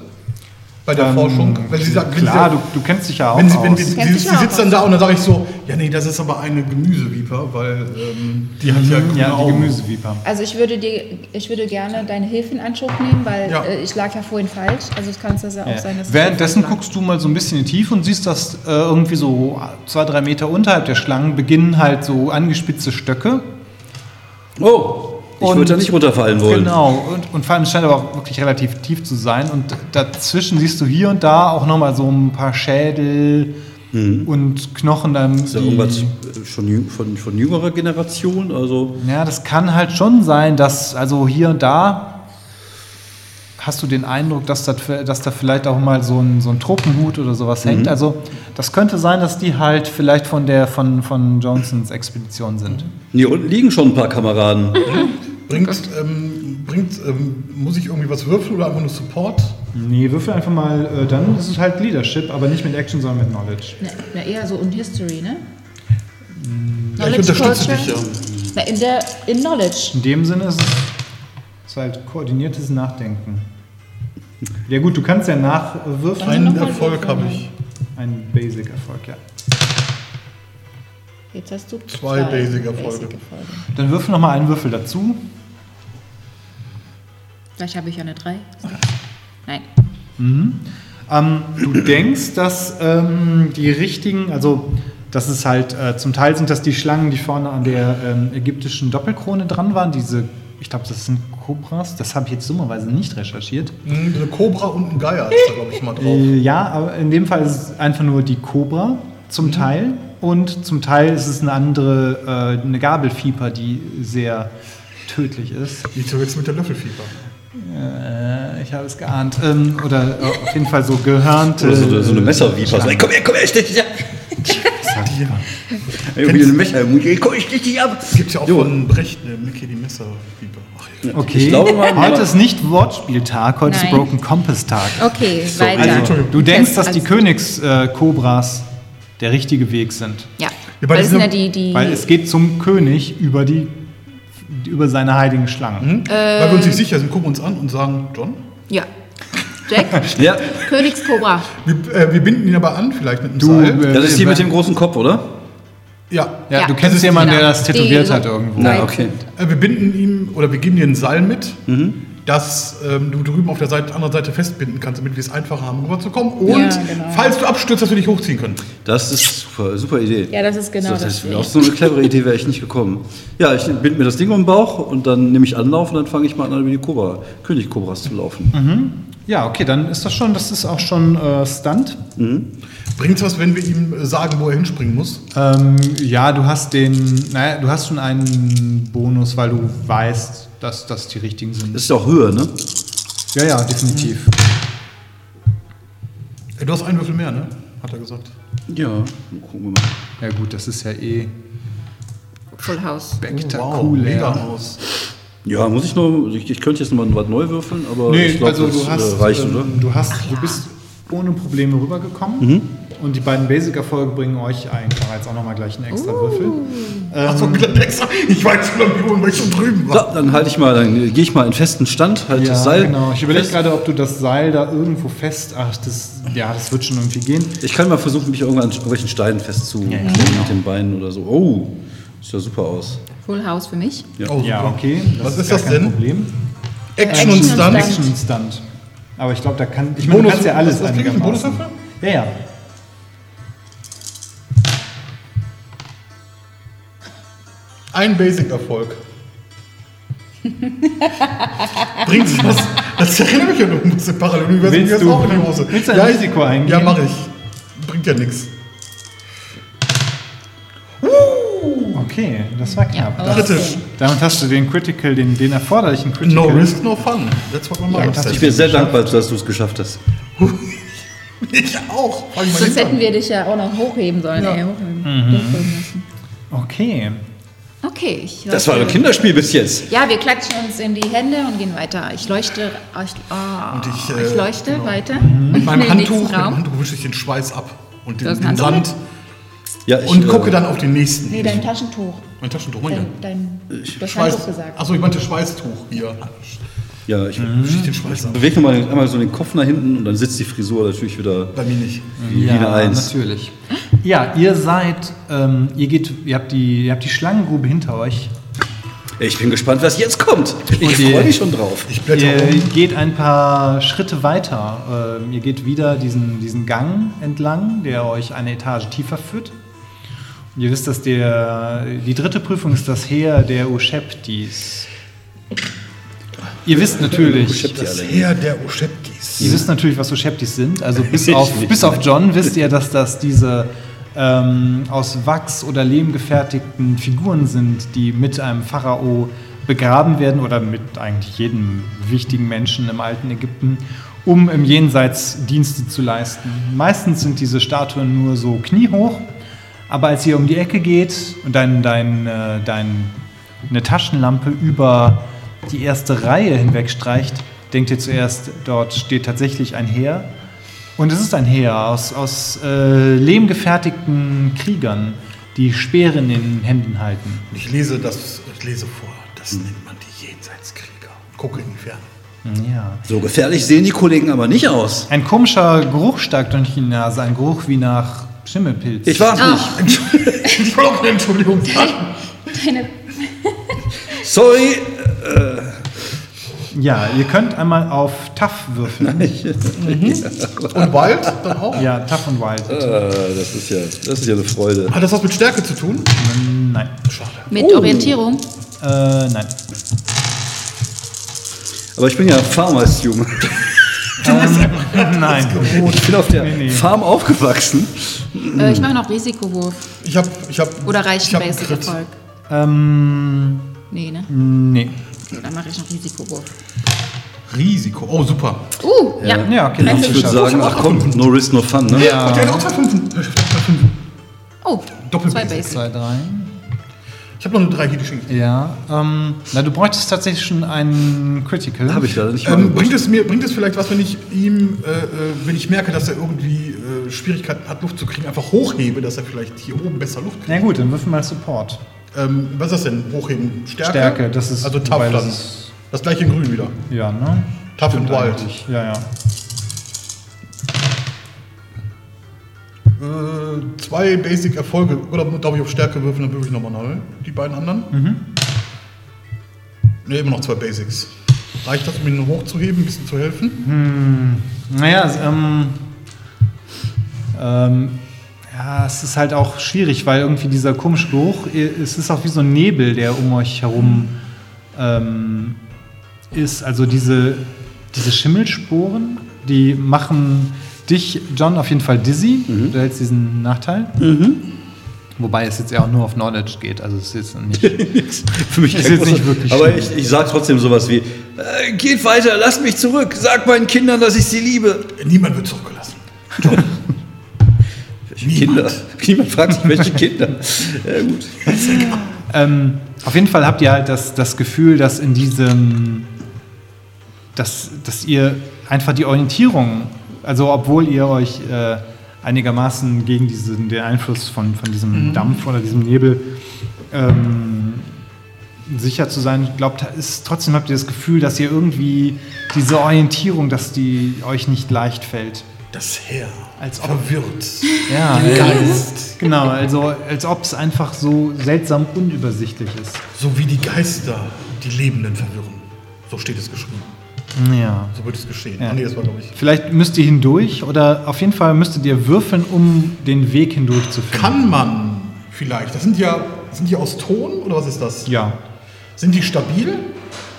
Bei der Forschung? Wenn sie sagt, wenn Ähm, Klar, sie, du, du kennst dich ja auch wenn sie, wenn aus. sie, sie, sie sitzt dann da und dann sage ich so, ja nee, das ist aber eine Gemüseviper, weil ähm, die hat ja grüne ja, die Augen. Gemüseviper. Also ich würde dir, ich würde gerne deine Hilfe in Anspruch nehmen, weil Ja. äh, ich lag ja vorhin falsch. Also es kann es ja auch Ja. sein, dass Währenddessen guckst du mal so ein bisschen in die Tiefe und siehst, dass äh, irgendwie so zwei, drei Meter unterhalb der Schlangen beginnen halt so angespitzte Stöcke. Oh, ich würde da nicht runterfallen wollen. Genau, und, und vor allem es scheint aber auch wirklich relativ tief zu sein. Und dazwischen siehst du hier und da auch nochmal so ein paar Schädel und Knochen. Dann, Mhm. Ist ja irgendwas äh, schon von, von jüngerer Generation? Also, ja, das kann halt schon sein, dass also hier und da hast du den Eindruck, dass, das, dass da vielleicht auch mal so ein, so ein Tropenhut oder sowas Mhm. hängt. Also das könnte sein, dass die halt vielleicht von der von, von Johnsons Expedition sind. hier unten liegen schon ein paar Kameraden. Bringt, ähm, bringt ähm, muss ich irgendwie was würfeln oder einfach nur Support? Nee, würfel einfach mal, äh, dann ist es halt Leadership, aber nicht mit Action, sondern mit Knowledge. Na, na, eher so in History, ne? Ja, ich unterstütze dich ja. Na, in der in Knowledge. In dem Sinne ist es ist halt koordiniertes Nachdenken. Ja gut, du kannst ja nachwürfeln. Einen Erfolg habe ich. Ein Basic-Erfolg, ja. Jetzt hast du Zwei Basic-Erfolge. Basic-Erfolge. Dann würfel nochmal einen Würfel dazu. Vielleicht habe ich ja eine 3. Nein. Ähm, du denkst, dass ähm, die richtigen, also das ist halt, äh, zum Teil sind das die Schlangen, die vorne an der ähm, ägyptischen Doppelkrone dran waren, diese, ich glaube, das sind Kobras, das habe ich jetzt dummerweise nicht recherchiert. Hm, Eine Cobra und ein Geier ist da, glaube ich, mal drauf. Äh, ja, aber in dem Fall ist es einfach nur die Kobra zum Teil und zum Teil ist es eine andere, äh, eine Gabelfieber, die sehr tödlich ist. Nicht so jetzt mit der Löffelfieber. Äh, ich habe es geahnt. Ähm, oder äh, auf jeden Fall so gehörnte. Oder so, so eine Messerviper. Komm her, komm her, ich stech dich ab. Ey, wie ein Messer ich dich ab. Es gibt ja auch von Brecht eine Mickey die. Ach, ja. Okay, Ich glaube mal- heute ist nicht Wortspieltag, heute ist Nein. Broken Compass Tag. Okay, weiter. also, Entschuldigung. Du denkst, dass die Also- Königskobras der richtige Weg sind. Ja. Ja, Weil sind ja diesem- die, die Weil es geht zum König über die über seine heiligen Schlangen. Weil wir uns nicht sicher sind, gucken uns an und sagen, John, Ja. Jack, Ja, Königskobra. wir, äh, wir binden ihn aber an, vielleicht mit einem Du, Seil. das ist die mit dem großen Kopf, oder? Ja. Ja, Ja, du kennst jemanden, der das tätowiert Die- hat irgendwo. Na, okay. Äh, wir binden ihm oder wir geben dir ein Seil mit. Mhm. Dass ähm, du drüben auf der Seite, anderen Seite festbinden kannst, damit wir es einfacher haben, rüberzukommen. Und Ja, genau. falls du abstürzt, dass wir dich hochziehen können. Das ist super, super Idee. Ja, das ist genau das. das. das auf so eine clevere Idee wäre ich nicht gekommen. Ja, ich binde mir das Ding um den Bauch und dann nehme ich Anlauf und dann fange ich mal an, über die Cobra, König Cobras zu laufen. Ja, okay, dann ist das schon, das ist auch schon äh, Stunt. Bringt's was, wenn wir ihm sagen, wo er hinspringen muss? Ähm, ja, du hast den, naja, du hast schon einen Bonus, weil du weißt, dass das die richtigen sind. Das ist ja auch Höhe, ne? Ja, ja, definitiv. Äh, Du hast einen Würfel mehr, ne? Hat er gesagt. Ja, gucken wir mal. Ja gut, das ist ja eh Full House. spektakulär. mega aus. Ja, muss ich noch, ich, ich könnte jetzt noch mal was neu würfeln, aber Nee, ich glaube, also das du hast, äh, reicht, ähm, oder? du hast, du bist ohne Probleme rübergekommen. Mhm. Und die beiden Basic-Erfolge bringen euch einfach jetzt auch nochmal gleich einen extra Uh. Würfel. Achso, extra. Ich weiß schon, weil ich schon drüben So, war. dann halte ich mal, dann gehe ich mal in festen Stand, halte Ja, das Seil. genau. Ich überlege gerade, ob du das Seil da irgendwo fest. Ach, das, ja, das wird schon irgendwie gehen. Ich kann mal versuchen, mich irgendwann an irgendwelchen Steinen festzukleben mit den Beinen oder so. Oh, sieht ja super aus. Full House für mich. Oh, Ja, okay. Was ist gar das kein denn? Problem. Action, Action und und Stunt. Action Stunt. Aber ich glaube, da kann. Ich meine, du kannst ja alles einigermaßen. dafür? Ja, ja. Ein Basic-Erfolg. Bringt's was? Das erinnert mich ja noch ein bisschen Paralleluniversum. Willst du- auch in die Hose. willst du ein ja, Risiko eingehen? Ja, mache ich. Bringt ja nichts. Okay, das war knapp. Das, Kritisch. damit hast du den Critical, den, den erforderlichen Critical. No risk, no fun. That's what das- said. Ich bin sehr dankbar, dass du es geschafft hast. Ich auch. Sonst hätten wir dich ja auch noch hochheben sollen. Ja. Ey, hochheben. Müssen. Okay. Okay, ich Das war ein Kinderspiel bis jetzt. Ja, wir klatschen uns in die Hände und gehen weiter. Ich leuchte, ich, oh, Und ich, ich, äh, leuchte genau. weiter. Mit meinem Handtuch, mit. Handtuch wische ich den Schweiß ab und den, den Handtuch Sand Ja, ich, und gucke äh, dann auf den nächsten. Nee, dein Taschentuch. mein Taschentuch. mein Dein, dein, hast Schweiß. Handtuch gesagt. Achso, ich meinte Schweißtuch hier. Ja, ich ich den Schweiß ab. bewege nochmal einmal so den Kopf nach hinten und dann sitzt die Frisur natürlich wieder Bei mir nicht. wie eine Eins. natürlich. Ja, ihr seid, ähm, ihr geht, ihr habt die, ihr habt die Schlangengrube hinter euch. Ich bin gespannt, was jetzt kommt. Ich die- freue mich schon drauf. Ich blätter Ihr um. geht ein paar Schritte weiter. Ähm, ihr geht wieder diesen, diesen Gang entlang, der euch eine Etage tiefer führt. Und ihr wisst, dass der, die dritte Prüfung ist das Heer der Usheptis. Ihr wisst natürlich, Das. Heer der Oscheptis. ihr wisst natürlich, was Usheptis sind. Also bis auf, bis auf John wisst ihr, dass das diese ähm, aus Wachs oder Lehm gefertigten Figuren sind, die mit einem Pharao begraben werden oder mit eigentlich jedem wichtigen Menschen im alten Ägypten, um im Jenseits Dienste zu leisten. Meistens sind diese Statuen nur so kniehoch, aber als ihr um die Ecke geht und dein, dein, äh, dein, eine Taschenlampe über die erste Reihe hinwegstreicht, denkt ihr zuerst, dort steht tatsächlich ein Heer. Und es ist ein Heer aus, aus äh, lehmgefertigten Kriegern, die Speere in den Händen halten. Ich lese das, ich lese vor. Das nennt man die Jenseitskrieger. Gucke in die Ferne. Ja. So gefährlich sehen die Kollegen aber nicht aus. Ein komischer Geruch steigt durch die Nase, ein Geruch wie nach Schimmelpilz. Ich warte Ah. nicht. Entschuldigung sagen. Deine, Sorry. Ja, ihr könnt einmal auf Tough würfeln. Und Wild dann auch? Ja, Tough und Wild. Äh, das, ist ja, das ist ja eine Freude. Hat das was mit Stärke zu tun? Nein. Schade. mit Orientierung. Äh, nein. Aber ich bin ja Farmers-Junge. Nein. Ich bin auf der Nee, nee. Farm aufgewachsen. Äh, ich mache noch Risikowurf. Ich habe, ich. Oder reicht hab einen Crit. Basic-Erfolg? Ähm, Nee, ne? nee. Dann mache ich noch Risikowurf. Risiko. Oh, super. Uh, ja. Ja, okay, Drei dann Ich würde sagen, ach komm, no risk, no fun, ne? Ja. Der hat auch zwei Fünfen. Oh, Doppel zwei Basic. Zwei, drei. Ich habe noch eine 3 hier geschenkt. Ja. Ähm, na, du bräuchtest tatsächlich schon einen Critical. Habe ich leider nicht Ähm, bringt, es mir, bringt es vielleicht was, wenn ich ihm, äh, äh, wenn ich merke, dass er irgendwie äh, Schwierigkeiten hat, Luft zu kriegen, einfach hochhebe, dass er vielleicht hier oben besser Luft kriegt? Na gut, dann würfel mal Support. Ähm, was ist das denn? Hochheben? Stärke? Stärke, das ist- Also tough das dann. Das gleiche in grün wieder. Ja, ne? Tough and wild. Eigentlich. Ja, ja. Äh, zwei Basic-Erfolge. Oder darf ich auf Stärke würfeln, dann würfel ich nochmal neu. Die beiden anderen? Mhm. Ne, immer noch zwei Basics. Reicht das, um ihn hochzuheben, ein bisschen zu helfen? Naja, es, ähm, ähm, ja, es ist halt auch schwierig, weil irgendwie dieser komische Geruch, es ist auch wie so ein Nebel, der um euch herum ähm, ist. Also diese, diese Schimmelsporen, die machen dich, John, auf jeden Fall dizzy. Du hältst diesen Nachteil. Wobei es jetzt ja auch nur auf Knowledge geht. Also es ist jetzt nicht. Für mich Ist jetzt nicht wirklich Aber schlimm. ich, ich sage trotzdem sowas wie: äh, Geht weiter, lasst mich zurück, sagt meinen Kindern, dass ich sie liebe. Niemand wird zurückgelassen. Welche Kinder? Niemand fragt sich, welche Kinder. Ja, gut. Ähm, auf jeden Fall habt ihr halt das, das Gefühl, dass in diesem, dass, dass ihr einfach die Orientierung, also obwohl ihr euch äh, einigermaßen gegen diesen, den Einfluss von, von diesem Dampf oder diesem Nebel ähm, sicher zu sein glaubt, ist trotzdem habt ihr das Gefühl, dass ihr irgendwie diese Orientierung, dass die euch nicht leicht fällt. Das Herr Als ob- verwirrt. Ja, Den Geist. genau, also als ob es einfach so seltsam unübersichtlich ist. So wie die Geister die Lebenden verwirren. So steht es geschrieben. Ja. So wird es geschehen. Ja. Nee, das war, ich. Vielleicht müsst ihr hindurch oder auf jeden Fall müsstet ihr würfeln, um den Weg hindurch zu finden. Kann man vielleicht, das sind ja, sind die aus Ton oder was ist das? Ja, Sind die stabil?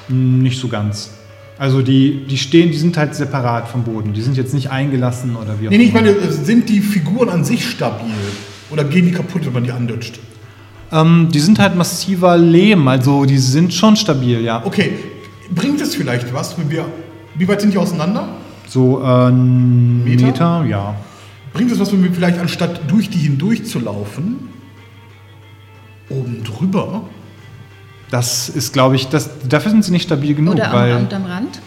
nicht so ganz. Also die, die stehen, die sind halt separat vom Boden. Die sind jetzt nicht eingelassen oder wie auch Nee, nee, ich meine, sind die Figuren an sich stabil? Oder gehen die kaputt, wenn man die andutscht? Ähm, die sind halt massiver Lehm, also die sind schon stabil, ja. Okay, bringt es vielleicht was, wenn wir. Wie weit sind die auseinander? So äh, ein Meter? Meter? ja. Bringt es was, wenn wir vielleicht anstatt durch die hindurch zu laufen, oben drüber? Das ist, glaube ich, das, dafür sind sie nicht stabil genug, Oder am, weil am, am Rand?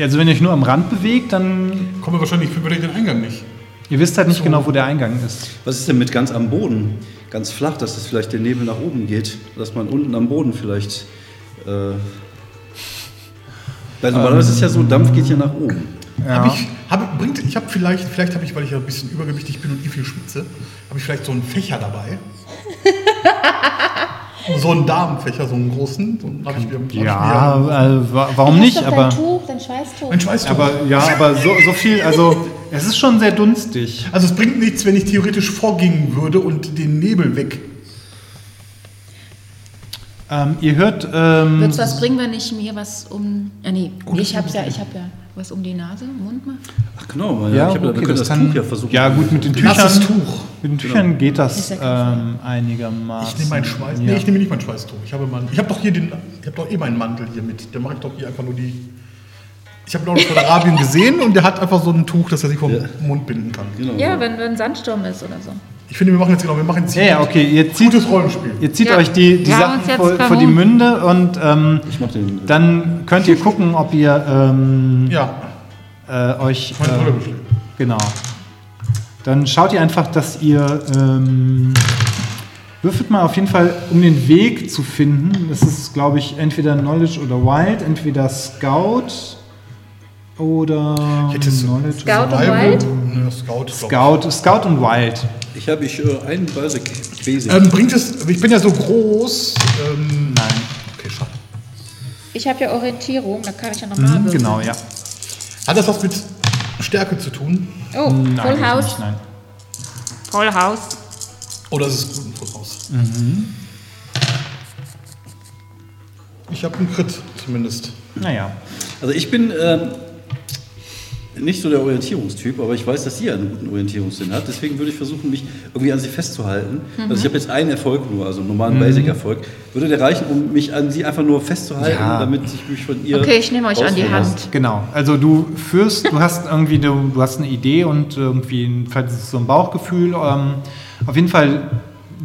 also wenn ihr euch nur am Rand bewegt, dann Kommen wir wahrscheinlich für den Eingang nicht. ihr wisst halt nicht genau, wo der Eingang ist. Was ist denn mit ganz am Boden? Ganz flach, dass es vielleicht der Nebel nach oben geht. Dass man unten am Boden vielleicht. Äh, weil normalerweise ist es ja so, Dampf geht ja nach oben. Hab ich, hab, bringt, ich habe vielleicht, vielleicht habe ich, weil ich ja ein bisschen übergewichtig bin und eh viel schwitze, habe ich vielleicht so einen Fächer dabei. So einen Damenfächer, so einen großen. So einen, hab ich mir, hab ich mir- Ja, äh, wa- warum Du nicht? doch Aber Dein Tuch, dein Schweißtuch. Ein Schweißtuch. Aber ja, aber so, so viel, also es ist schon sehr dunstig. also es bringt nichts, wenn ich theoretisch vorgehen würde und den Nebel weg. Ähm, ihr hört, ähm, Wird es was bringen, wenn ich mir was um. Ja, nee, nee ich hab's ja, ich hab ja was um die Nase, Mund mache? Ach genau, weil ja, ich hab, wir okay, können das das, kann, Tuch ja versuchen. ja gut, mit den Tüchern, Nasses Tuch. mit den Tüchern geht Ist das ähm, einigermaßen. Ich nehme meinen Schweiß. Ja. Nee, ich nehme nicht mein Schweißtuch. Ich habe, mein, ich habe doch hier den. Ich habe doch eh meinen Mantel hier mit. Der mache ich doch hier einfach nur die. Ich habe Lawrence von Arabien gesehen und der hat einfach so ein Tuch, das er sich vom Ja. Mund binden kann. Genau. Ja, wenn, wenn Sandsturm ist oder so. Ich finde, wir machen jetzt genau, wir machen jetzt ja, ja, okay, ihr zieht, gutes Rollenspiel. ihr zieht Ja. euch die, die haben Sachen vor, vor die. Münde und ähm, Ich mach den. dann könnt ihr gucken, ob ihr ähm, Ja, äh, euch. meine äh. Genau. Dann schaut ihr einfach, dass ihr ähm, würfelt mal auf jeden Fall, um den Weg zu finden. Das ist, glaube ich, entweder Knowledge oder Wild, entweder Scout oder Ich hätte so- Knowledge. Scout und Survival- Wild? Ne, Scout. Scout, Scout und Wild. Ich habe ich äh, einen Basic. Basic. ich. Ähm, bringt es. Ich bin ja so groß. Ähm, Nein. okay, schade. Ich habe ja Orientierung, da kann ich ja nochmal Mhm, genau, ja. Hat das was mit Stärke zu tun? Oh, Nein, Full das House. Nicht, nein. Full House. Oder ist es gut voraus? Mhm. Ich habe einen Crit zumindest. Naja. Also ich bin ähm, nicht so der Orientierungstyp, aber ich weiß, dass sie einen guten Orientierungssinn hat. Deswegen würde ich versuchen, mich irgendwie an sie festzuhalten. Also ich habe jetzt einen Erfolg nur, also einen normalen Basic-Erfolg. Würde der reichen, um mich an sie einfach nur festzuhalten, Ja. damit ich mich von ihr. Okay, ich nehme euch an die ausführen lasse? Hand. Genau. Also du führst, du hast irgendwie, du, du hast eine Idee und irgendwie ein, vielleicht ist es so ein Bauchgefühl. Ähm, auf jeden Fall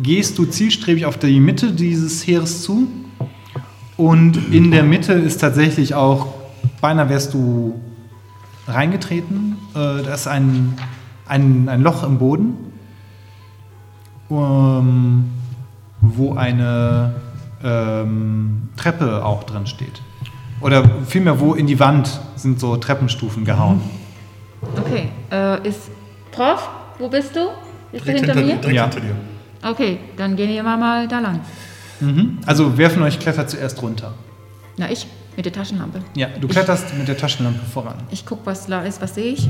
gehst du zielstrebig auf die Mitte dieses Heeres zu. Und in der Mitte ist tatsächlich auch, beinahe wärst du reingetreten. Äh, da ist ein, ein, ein Loch im Boden, ähm, wo eine ähm, Treppe auch drin steht. Oder vielmehr, wo in die Wand sind so Treppenstufen gehauen. Okay, äh, ist Prof, wo bist du? Bist du Direkt hinter hinter, mir? direkt Ja. hinter dir. Okay, dann gehen wir mal, mal da lang. Also wer von euch klettert zuerst runter? Na, ich mit der Taschenlampe. Ja, du kletterst mit der Taschenlampe voran. Ich gucke, was da ist. Was sehe ich?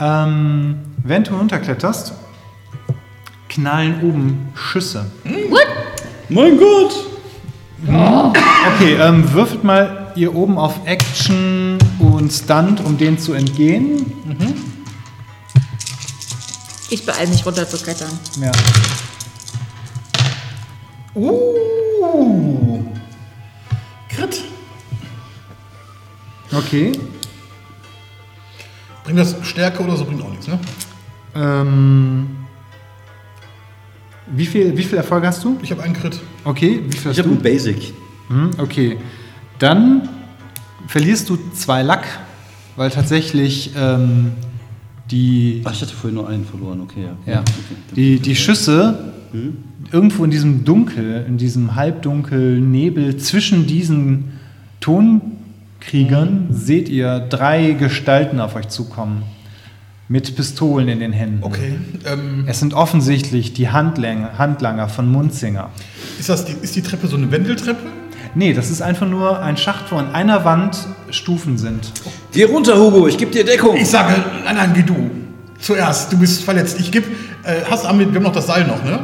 Ähm, während du runterkletterst, knallen oben Schüsse. Mein Gott! Okay, ähm, würfelt mal ihr oben auf Action und Stunt, um denen zu entgehen. Ich beeile mich runter zu klettern. Ja. Uh. Okay. Bringt das Stärke oder so? Bringt auch nichts, ne? Ähm, wie, viel, wie viel Erfolg hast du? Ich habe einen Crit. Okay, wie viel Ich hast habe du? ein Basic. Hm, okay. Dann verlierst du zwei Lack, weil tatsächlich ähm, die, Ach, ich hatte vorhin nur einen verloren, okay. Ja. ja, Okay. die, die Schüsse irgendwo in diesem Dunkel, in diesem Halbdunkel, Nebel zwischen diesen Tonkriegern seht ihr drei Gestalten auf euch zukommen. Mit Pistolen in den Händen. Okay. Ähm, Es sind offensichtlich die Handlanger, Handlanger von Munzinger. ist, das die, ist die Treppe so eine Wendeltreppe? Nee, das ist einfach nur ein Schacht, wo an einer Wand Stufen sind. Geh runter, Hugo, ich gebe dir Deckung. Ich sage, nein, nein, geh du. Zuerst, du bist verletzt. Ich geb, äh, hast haben wir, wir haben noch das Seil noch, ne?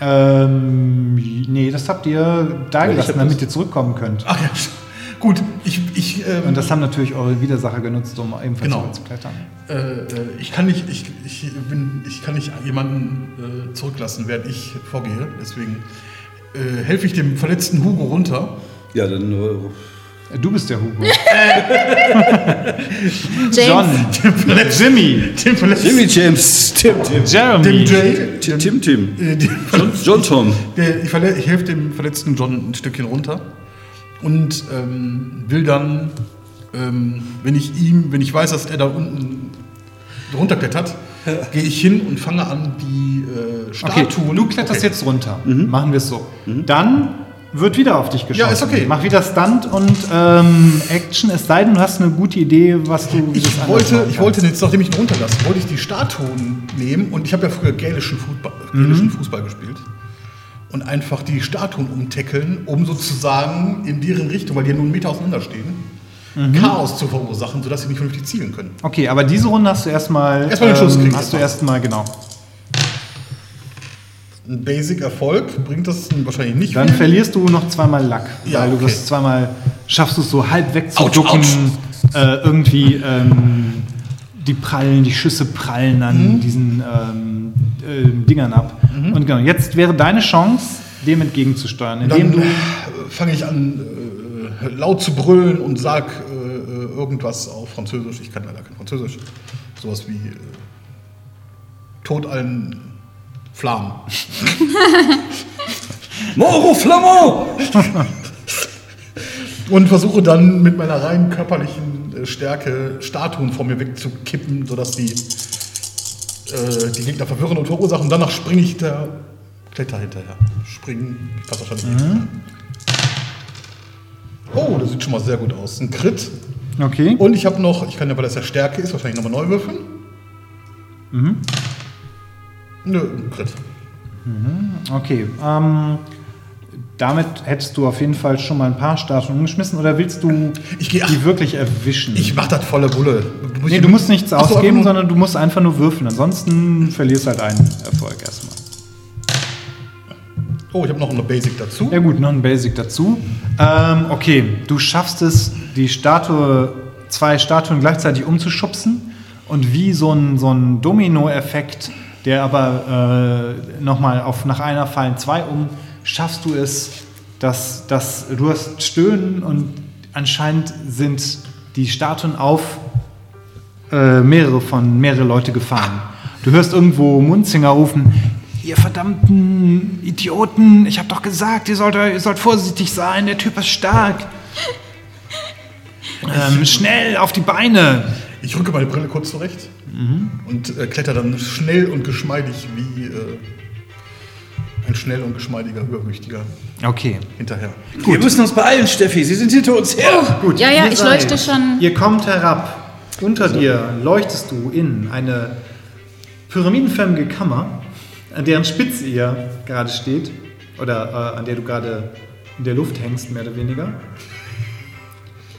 Ähm, nee, das habt ihr da gelassen, damit ihr zurückkommen könnt. Ach ja, gut. Ich, ich, ähm, Und das haben natürlich eure Widersacher genutzt, um ebenfalls Genau. zu klettern. äh, äh, ich kann nicht, ich, ich bin, ich kann nicht jemanden äh, zurücklassen, während ich vorgehe. Deswegen äh, helfe ich dem verletzten Hugo runter. Ja, dann äh, Du bist der Hugo. James, John. Jimmy. Verletzten, Jimmy James, Tim, Tim, Jeremy. Jay, Tim, Tim, Tim. äh, John, John Tom. ich helfe dem verletzten John ein Stückchen runter und ähm, will dann, ähm, wenn ich ihm, wenn ich weiß, dass er da unten runterklettert, gehe ich hin und fange an, die äh, Okay, Statuen. du kletterst Okay. jetzt runter. Machen wir es so. Dann wird wieder auf dich geschossen. Ja, ist okay. Mach wieder Stunt und ähm, Action, es sei denn, du hast eine gute Idee, was du Ich anders wollte, ich wollte jetzt, nachdem ich ihn runterlasse, wollte ich die Statuen nehmen und ich habe ja früher gälischen Fußball, gälischen Fußball gespielt und einfach die Statuen umtackeln, um sozusagen in deren Richtung, weil die ja nur einen Meter auseinander stehen, Chaos zu verursachen, sodass sie nicht vernünftig zielen können. Okay, aber diese Runde hast du erstmal. ähm, Erstmal den Schuss kriegen. Hast du erstmal, genau. Ein Basic-Erfolg bringt das wahrscheinlich nicht Dann viel. verlierst du noch zweimal Lack. Ja, weil du okay. wirst zweimal, schaffst du es so halb wegzuducken, äh, irgendwie ähm, die prallen, die Schüsse prallen an Mhm. diesen ähm, äh, Dingern ab. Und genau, jetzt wäre deine Chance, dem entgegenzusteuern, indem Dann du. äh, fange ich an, äh, laut zu brüllen und sag äh, äh, irgendwas auf Französisch. Ich kann leider kein Französisch. Sowas wie äh, Tod allen Flammen. Moro Flamand! Und versuche dann mit meiner rein körperlichen äh, Stärke Statuen vor mir wegzukippen, sodass die, äh, die Gegner verwirren und verursachen. Und danach springe ich der Kletter hinterher. Springen, ich passe wahrscheinlich nicht. Oh, das sieht schon mal sehr gut aus. Ein Crit. Okay. Und ich habe noch, ich kann ja, weil das ja Stärke ist, wahrscheinlich nochmal neu würfeln. Mhm. Nö, ein Crit. Okay. Ähm, damit hättest du auf jeden Fall schon mal ein paar Statuen umgeschmissen oder willst du Ich geh- ach. die wirklich erwischen? Ich mach das volle Bulle. nee, du musst nichts Ach so, ausgeben, nur- sondern du musst einfach nur würfeln. Ansonsten verlierst halt einen Erfolg erstmal. Oh, ich habe noch eine Basic dazu. Ja gut, noch ein Basic dazu. Ähm, okay, du schaffst es, die Statue, zwei Statuen gleichzeitig umzuschubsen und wie so ein, so ein Domino-Effekt, der aber äh, nochmal auf nach einer fallen zwei um, schaffst du es, dass, dass du hast Stöhnen und anscheinend sind die Statuen auf äh, mehrere von mehrere Leute gefahren. Du hörst irgendwo Munzinger rufen, ihr verdammten Idioten, ich hab doch gesagt, ihr sollt, ihr sollt vorsichtig sein, der Typ ist stark. Ähm, schnell auf die Beine. Ich rücke meine Brille kurz zurecht und äh, kletter dann schnell und geschmeidig wie äh, ein schnell und geschmeidiger, übermüchtiger Okay. hinterher. Wir müssen uns beeilen, Steffi. Sie sind hinter uns her. Gut, Ja, ja, ihr ich seid- leuchte schon. Ihr kommt herab. Unter dir leuchtest du in eine pyramidenförmige Kammer, an deren Spitze ihr gerade steht. Oder äh, an der du gerade in der Luft hängst, mehr oder weniger.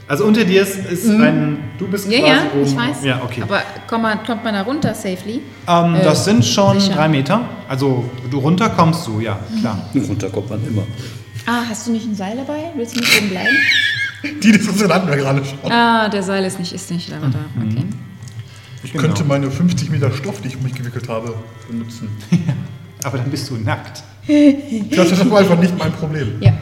Also unter dir ist, ist ein. Du bist Mhm. Ja, quasi ja, oben. ich weiß. Ja, okay. Aber komm mal, kommt man da runter safely? ähm, äh, das sind schon sicher. drei Meter. Also du runter kommst du, ja, klar. Runter kommt man immer. Ah, hast du nicht ein Seil dabei? Willst du nicht oben bleiben? Die Diskussion hatten wir gerade schon. Ah, der Seil ist nicht, ist nicht da. da. Okay. Ich Genau. könnte meine 50 Meter Stoff, die ich um mich gewickelt habe, benutzen. Aber dann bist du nackt. Das ist einfach nicht mein Problem. Ja.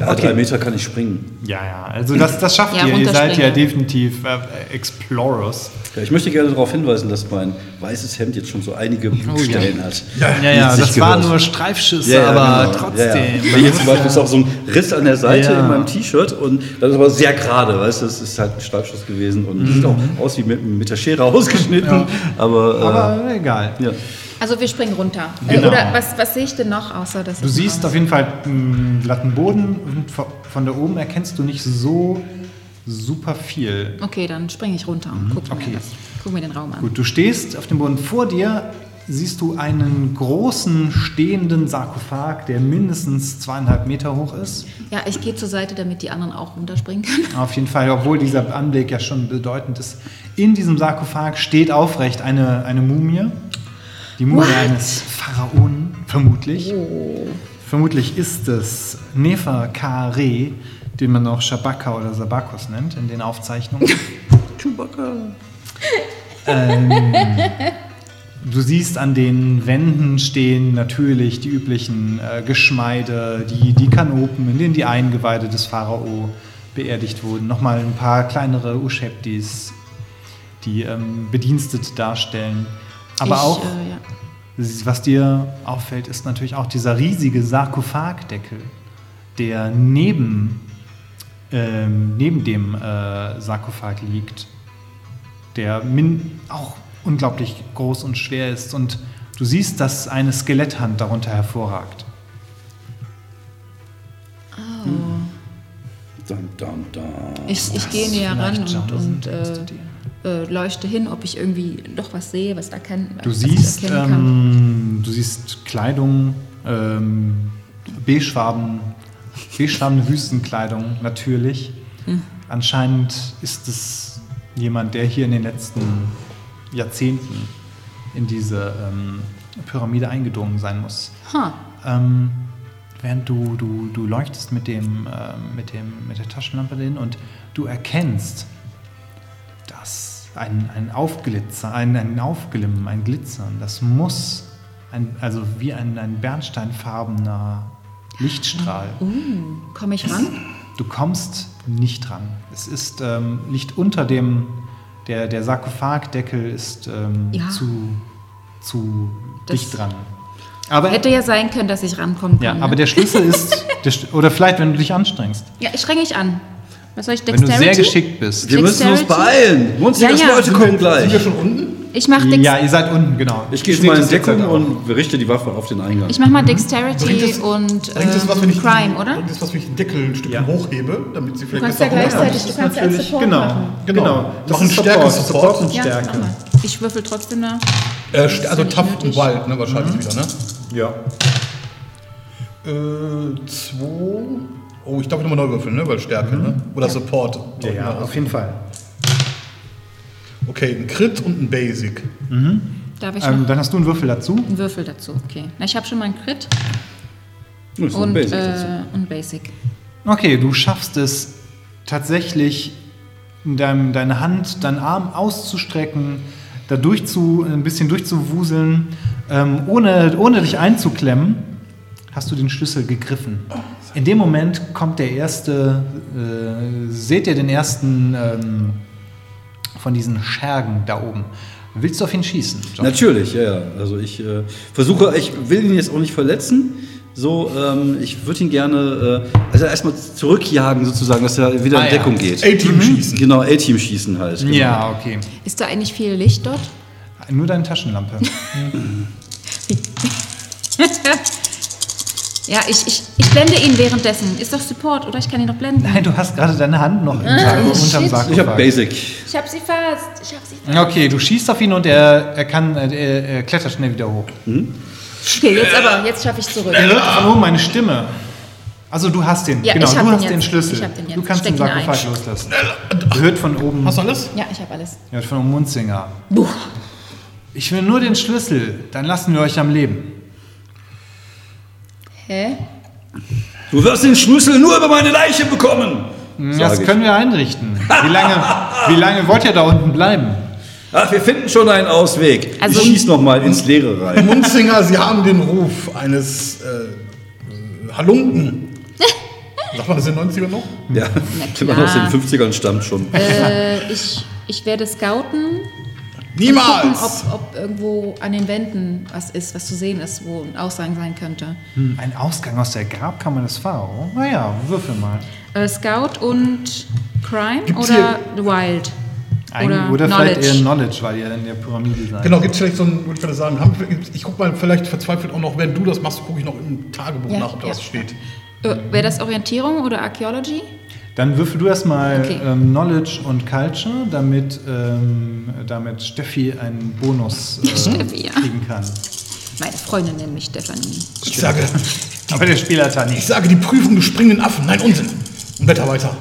Ja, drei Meter kann ich springen. Ja, ja, also das, das schafft Ja, ihr. Ihr seid ja definitiv äh, Explorers. Ja, ich möchte gerne darauf hinweisen, dass mein weißes Hemd jetzt schon so einige Blutstellen hat. Ja, ja, sich das waren nur Streifschüsse, Ja, ja, aber genau. trotzdem. Ja, ja. Hier zum Beispiel ist auch so ein Riss an der Seite Ja. in meinem T-Shirt und das ist aber sehr gerade, weißt du, das ist halt ein Streifschuss gewesen und sieht auch aus wie mit, mit der Schere ausgeschnitten, aber, äh, Aber egal. ja. Also wir springen runter. Genau. Oder was, was sehe ich denn noch, außer dass Du siehst raus- auf jeden Fall einen glatten Boden und von- da oben erkennst du nicht so super viel. Okay, dann springe ich runter und guck, Okay. mir das, guck mir den Raum an. Gut, du stehst auf dem Boden vor dir, siehst du einen großen stehenden Sarkophag, der mindestens zweieinhalb Meter hoch ist. Ja, ich gehe zur Seite, damit die anderen auch runterspringen können. Auf jeden Fall, obwohl dieser Anblick ja schon bedeutend ist. In diesem Sarkophag steht aufrecht eine, eine Mumie. Die Mumie What? eines Pharaonen, vermutlich. Vermutlich ist es Neferkare, den man auch Shabaka oder Sabakos nennt in den Aufzeichnungen. Chewbacca. Du siehst an den Wänden stehen natürlich die üblichen äh, Geschmeide, die, die Kanopen, in denen die Eingeweide des Pharao beerdigt wurden. Nochmal ein paar kleinere Usheptis, die ähm, Bedienstete darstellen. Aber ich, auch, Äh, ja. was dir auffällt, ist natürlich auch dieser riesige Sarkophagdeckel, der neben, ähm, neben dem äh, Sarkophag liegt der min auch unglaublich groß und schwer ist. Und du siehst, dass eine Skeletthand darunter hervorragt. Dun, dun, dun. Ich, ich gehe näher ran und, und äh, äh, leuchte hin, ob ich irgendwie doch was sehe, was erkennen Du was siehst, ich erkennen kann. ähm, du siehst Kleidung, ähm, beigefarben, beigefarbene Wüstenkleidung natürlich. Hm. Anscheinend ist es jemand, der hier in den letzten Jahrzehnten in diese ähm, Pyramide eingedrungen sein muss. Ha. Ähm, während du, du, du leuchtest mit, dem, ähm, mit, dem, mit der Taschenlampe hin und du erkennst, ein, ein Aufglitzer, ein, ein Aufglimmen, ein Glitzern, das muss, ein, also wie ein, ein bernsteinfarbener Lichtstrahl. Komme ich ran? Du kommst nicht dran. Es ist, ähm, liegt unter dem, der, der Sarkophagdeckel ist ähm, Ja. zu, zu Das- dicht dran. Aber Hätte ja sein können, dass ich rankommen ja, kann. ne? aber der Schlüssel ist, der, oder vielleicht, wenn du dich anstrengst. ja, ich strenge mich an. Was soll ich, Wenn du Dexterity? sehr geschickt bist. Wir müssen uns Dexterity? beeilen. Munzig, Ja, ja. Leute kommen wir, sind wir gleich. schon unten? Ich mache Dex Ja, ihr seid unten, genau. Ich gehe jetzt mal in Deckung halt und richte die Waffe auf den Eingang. ich mach mal Dexterity Bringt es, und bringt es was, wenn ähm, ich Crime, die, oder? Bringt es was, wenn ich den Deckel ein Stückchen Ja. hochhebe, damit sie Du vielleicht kannst ja besser runterkommen? gleichzeitig, du kannst ja als Support genau, machen. genau. Das Machen ist Stärke Support, Support. und Ja, Stärke. mach. Ich würfel trotzdem noch. Äh, also tough und wild, ne, wahrscheinlich wieder, ne? Ja. Äh, zwei. Oh, ich darf nochmal neu würfeln, ne? Weil Stärke, ne? Oder Support. Ja, ja, auf jeden Fall. Okay, ein Crit und ein Basic. Darf ich Ähm, dann hast du einen Würfel dazu. einen Würfel dazu? Okay. Na, ich habe schon mal einen Crit so ein und, Basic äh, und Basic. Okay, du schaffst es tatsächlich, in deinem, deine Hand, deinen Arm auszustrecken, da durchzu, ein bisschen durchzuwuseln, ähm, ohne, ohne dich einzuklemmen, hast du den Schlüssel gegriffen. In dem Moment kommt der erste, äh, seht ihr den ersten ähm, von diesen Schergen da oben. Willst du auf ihn schießen? John? Natürlich, ja, ja. Also ich äh, versuche, ich will ihn jetzt auch nicht verletzen. So, ähm, ich würde ihn gerne, äh, also erstmal zurückjagen sozusagen, dass er wieder Ah, in ja. Deckung geht. A-Team schießen. Genau, A-Team schießen halt. Genau. Ja, okay. Ist da eigentlich viel Licht dort? Nur deine Taschenlampe. Ja, ich, ich, ich blende ihn währenddessen. Ist doch Support, oder? Ich kann ihn doch blenden. Nein, du hast gerade deine Hand noch im Sarko, unterm. Sarkophag. Ich habe Basic. Ich hab sie fast. Ich hab sie fast. Okay, du schießt auf ihn und er, er, kann, äh, er, er klettert schnell wieder hoch. Okay, jetzt aber. Jetzt schaffe ich zurück. Er hört von oben eine Stimme. Also du hast den, Ja, genau, du den hast den jetzt. Schlüssel. Ich hab den jetzt. Du kannst den Steck ein. Sarkophag loslassen. Hört von oben, Hast du alles? Ja, ich habe alles. hört von oben Munzinger. Buh. Ich will nur den Schlüssel, dann lassen wir euch am Leben. Hä? Du wirst den Schlüssel nur über meine Leiche bekommen. Das Sag ich. können wir einrichten. Wie lange, wie lange wollt ihr da unten bleiben? Ach, wir finden schon einen Ausweg. Also- ich schieß noch mal ins Leere rein. Munzinger, Sie haben den Ruf eines äh, äh, Halunken. Sagt man das in den 90ern noch? Ja, wenn man aus den 50ern stammt schon. Äh, ich, ich werde scouten. Gucken, Niemals! ob, ob irgendwo an den Wänden was ist, was zu sehen ist, wo ein Ausgang sein könnte. Hm, Ein Ausgang aus der Grabkammer des Pharao? Naja, würfel mal. Äh, Scout und Crime Gibt's oder The Wild? Ein, Oder oder vielleicht eher Knowledge, weil ihr in der Pyramide seid. Genau, gibt es vielleicht so ein, würde ich gerade sagen, haben, ich gucke mal vielleicht verzweifelt auch noch, während du das machst, gucke ich noch im Tagebuch Ja, nach, ob da ja. was steht. Äh, Wäre das Orientierung oder Archaeology? Dann würfel du erstmal Okay. ähm, Knowledge und Culture, damit, ähm, damit Steffi einen Bonus äh, Steffi, ja. kriegen kann. Meine Freundin nennt mich Stephanie. Ich sage, Aber der Spieler hat ich nicht. sage die Prüfung des springenden Affen. Nein, Unsinn. Und weiter, weiter.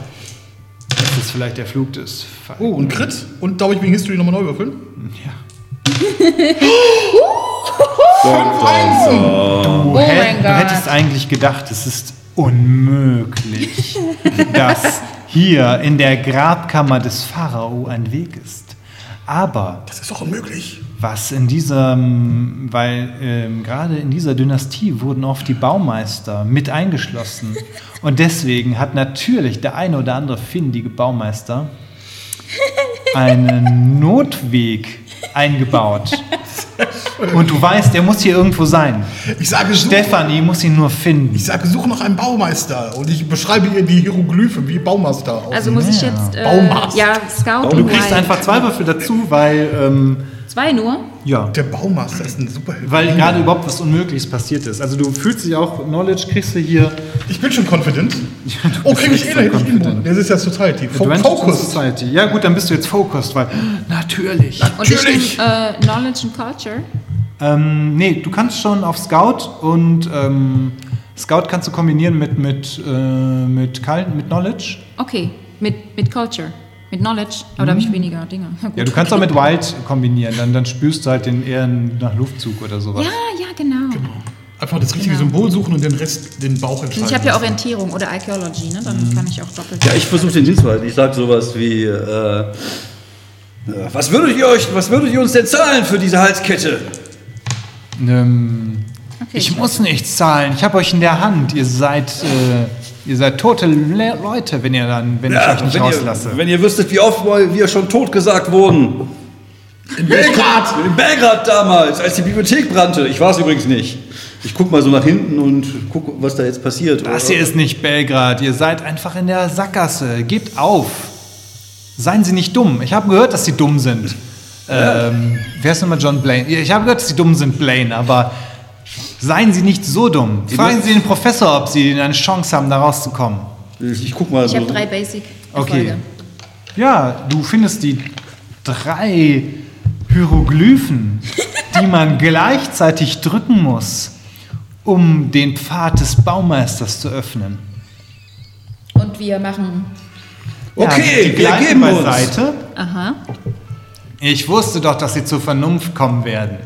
Das ist vielleicht der Flug des Oh, und Crit. Und glaube ich, wegen History nochmal neu würfeln. Ja. Oh Du, hä- mein du Gott. hättest eigentlich gedacht, es ist unmöglich, dass hier in der Grabkammer des Pharao ein Weg ist. Aber Das ist doch unmöglich. was in diesem, weil ähm, gerade in dieser Dynastie wurden oft die Baumeister mit eingeschlossen. Und deswegen hat natürlich der eine oder andere findige Baumeister einen Notweg eingebaut. Und du weißt, der muss hier irgendwo sein. Ich sage, such, Stefanie muss ihn nur finden. ich sage, such nach einem Baumeister. Und ich beschreibe ihr die Hieroglyphen wie Baumeister aus. Also muss ich jetzt. Äh, Baumast. ja, Scout Du kriegst einfach zwei Würfel dazu, weil, ähm, Zwei nur? ja, der Baumeister ist ein Superheld. weil gerade überhaupt was Unmögliches passiert ist. Also du fühlst dich auch, Knowledge kriegst du hier Ich bin schon confident. oh, kriege ich eh nicht. confident. Das ist ja Society. Fo Focus. Society. Ja gut, dann bist du jetzt focused, weil natürlich. Und ich Natürlich. nehm, äh, Knowledge and Culture. Ähm, nee, du kannst schon auf Scout und ähm, Scout kannst du kombinieren mit, mit, äh, mit, mit Knowledge. Okay, mit, mit Culture. Mit Knowledge. Aber da habe ich weniger Dinge. Gut. Ja, du kannst auch mit Wild kombinieren, dann, dann spürst du halt den eher nach Luftzug oder sowas. Ja, ja, genau. Einfach das richtige Genau. Symbol suchen und den Rest, den Bauch entscheiden. Ich habe ja. Orientierung oder Archaeology, ne? dann kann ich auch doppelt. Ja, ich versuche den hinzuhalten. Ich sage sowas wie, äh, äh, was würdet ihr euch, was würdet ihr uns denn zahlen für diese Halskette? Ähm, Okay, ich ich muss nichts zahlen, ich habe euch in der Hand. Ihr seid, äh, ihr seid tote Le Leute, wenn ihr dann, wenn ich euch nicht wenn, rauslasse. ihr, wenn ihr wüsstet, wie oft wir schon totgesagt wurden. In Belgrad! In Belgrad damals, als die Bibliothek brannte. Ich war es übrigens nicht. Ich guck mal so nach hinten und guck, was da jetzt passiert. Das hier ist nicht Belgrad, ihr seid einfach in der Sackgasse. Gebt auf. Seien Sie nicht dumm. Ich habe gehört, dass Sie dumm sind. Ähm, wer ist nochmal John Blaine? Ich habe gehört, dass Sie dumm sind, Blaine, aber seien Sie nicht so dumm. Fragen Sie den Professor, ob Sie eine Chance haben, da rauszukommen. Ich, ich guck mal Ich so. habe drei Basic. Okay. Erfolge. Ja, du findest die drei Hieroglyphen, die man gleichzeitig drücken muss, um den Pfad des Baumeisters zu öffnen. Und wir machen. Okay, die wir geben uns. beiseite. Aha. Ich wusste doch, dass sie zur Vernunft kommen werden.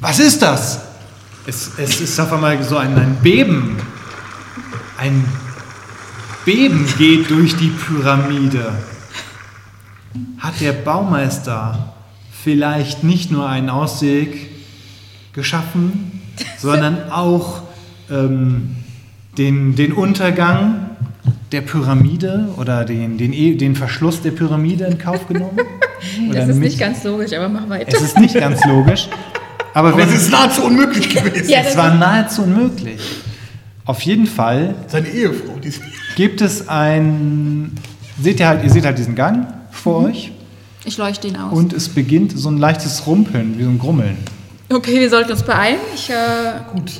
Was ist das? Es, es ist auf einmal so ein, ein Beben. Ein Beben geht durch die Pyramide. Hat der Baumeister vielleicht nicht nur einen Ausweg geschaffen, sondern auch ähm, den, den Untergang der Pyramide oder den, den, E- den Verschluss der Pyramide in Kauf genommen? Das ist mit- nicht ganz logisch, aber mach weiter. es ist nicht ganz logisch. Aber, es ist nahezu unmöglich gewesen. Ja, es war nahezu unmöglich. Auf jeden Fall Seine Ehefrau, die ist gibt es ein. Seht ihr halt, ihr seht halt diesen Gang vor euch Ich leuchte ihn aus. und es beginnt so ein leichtes Rumpeln, wie so ein Grummeln. Okay, wir sollten uns beeilen. Ich, äh, gut.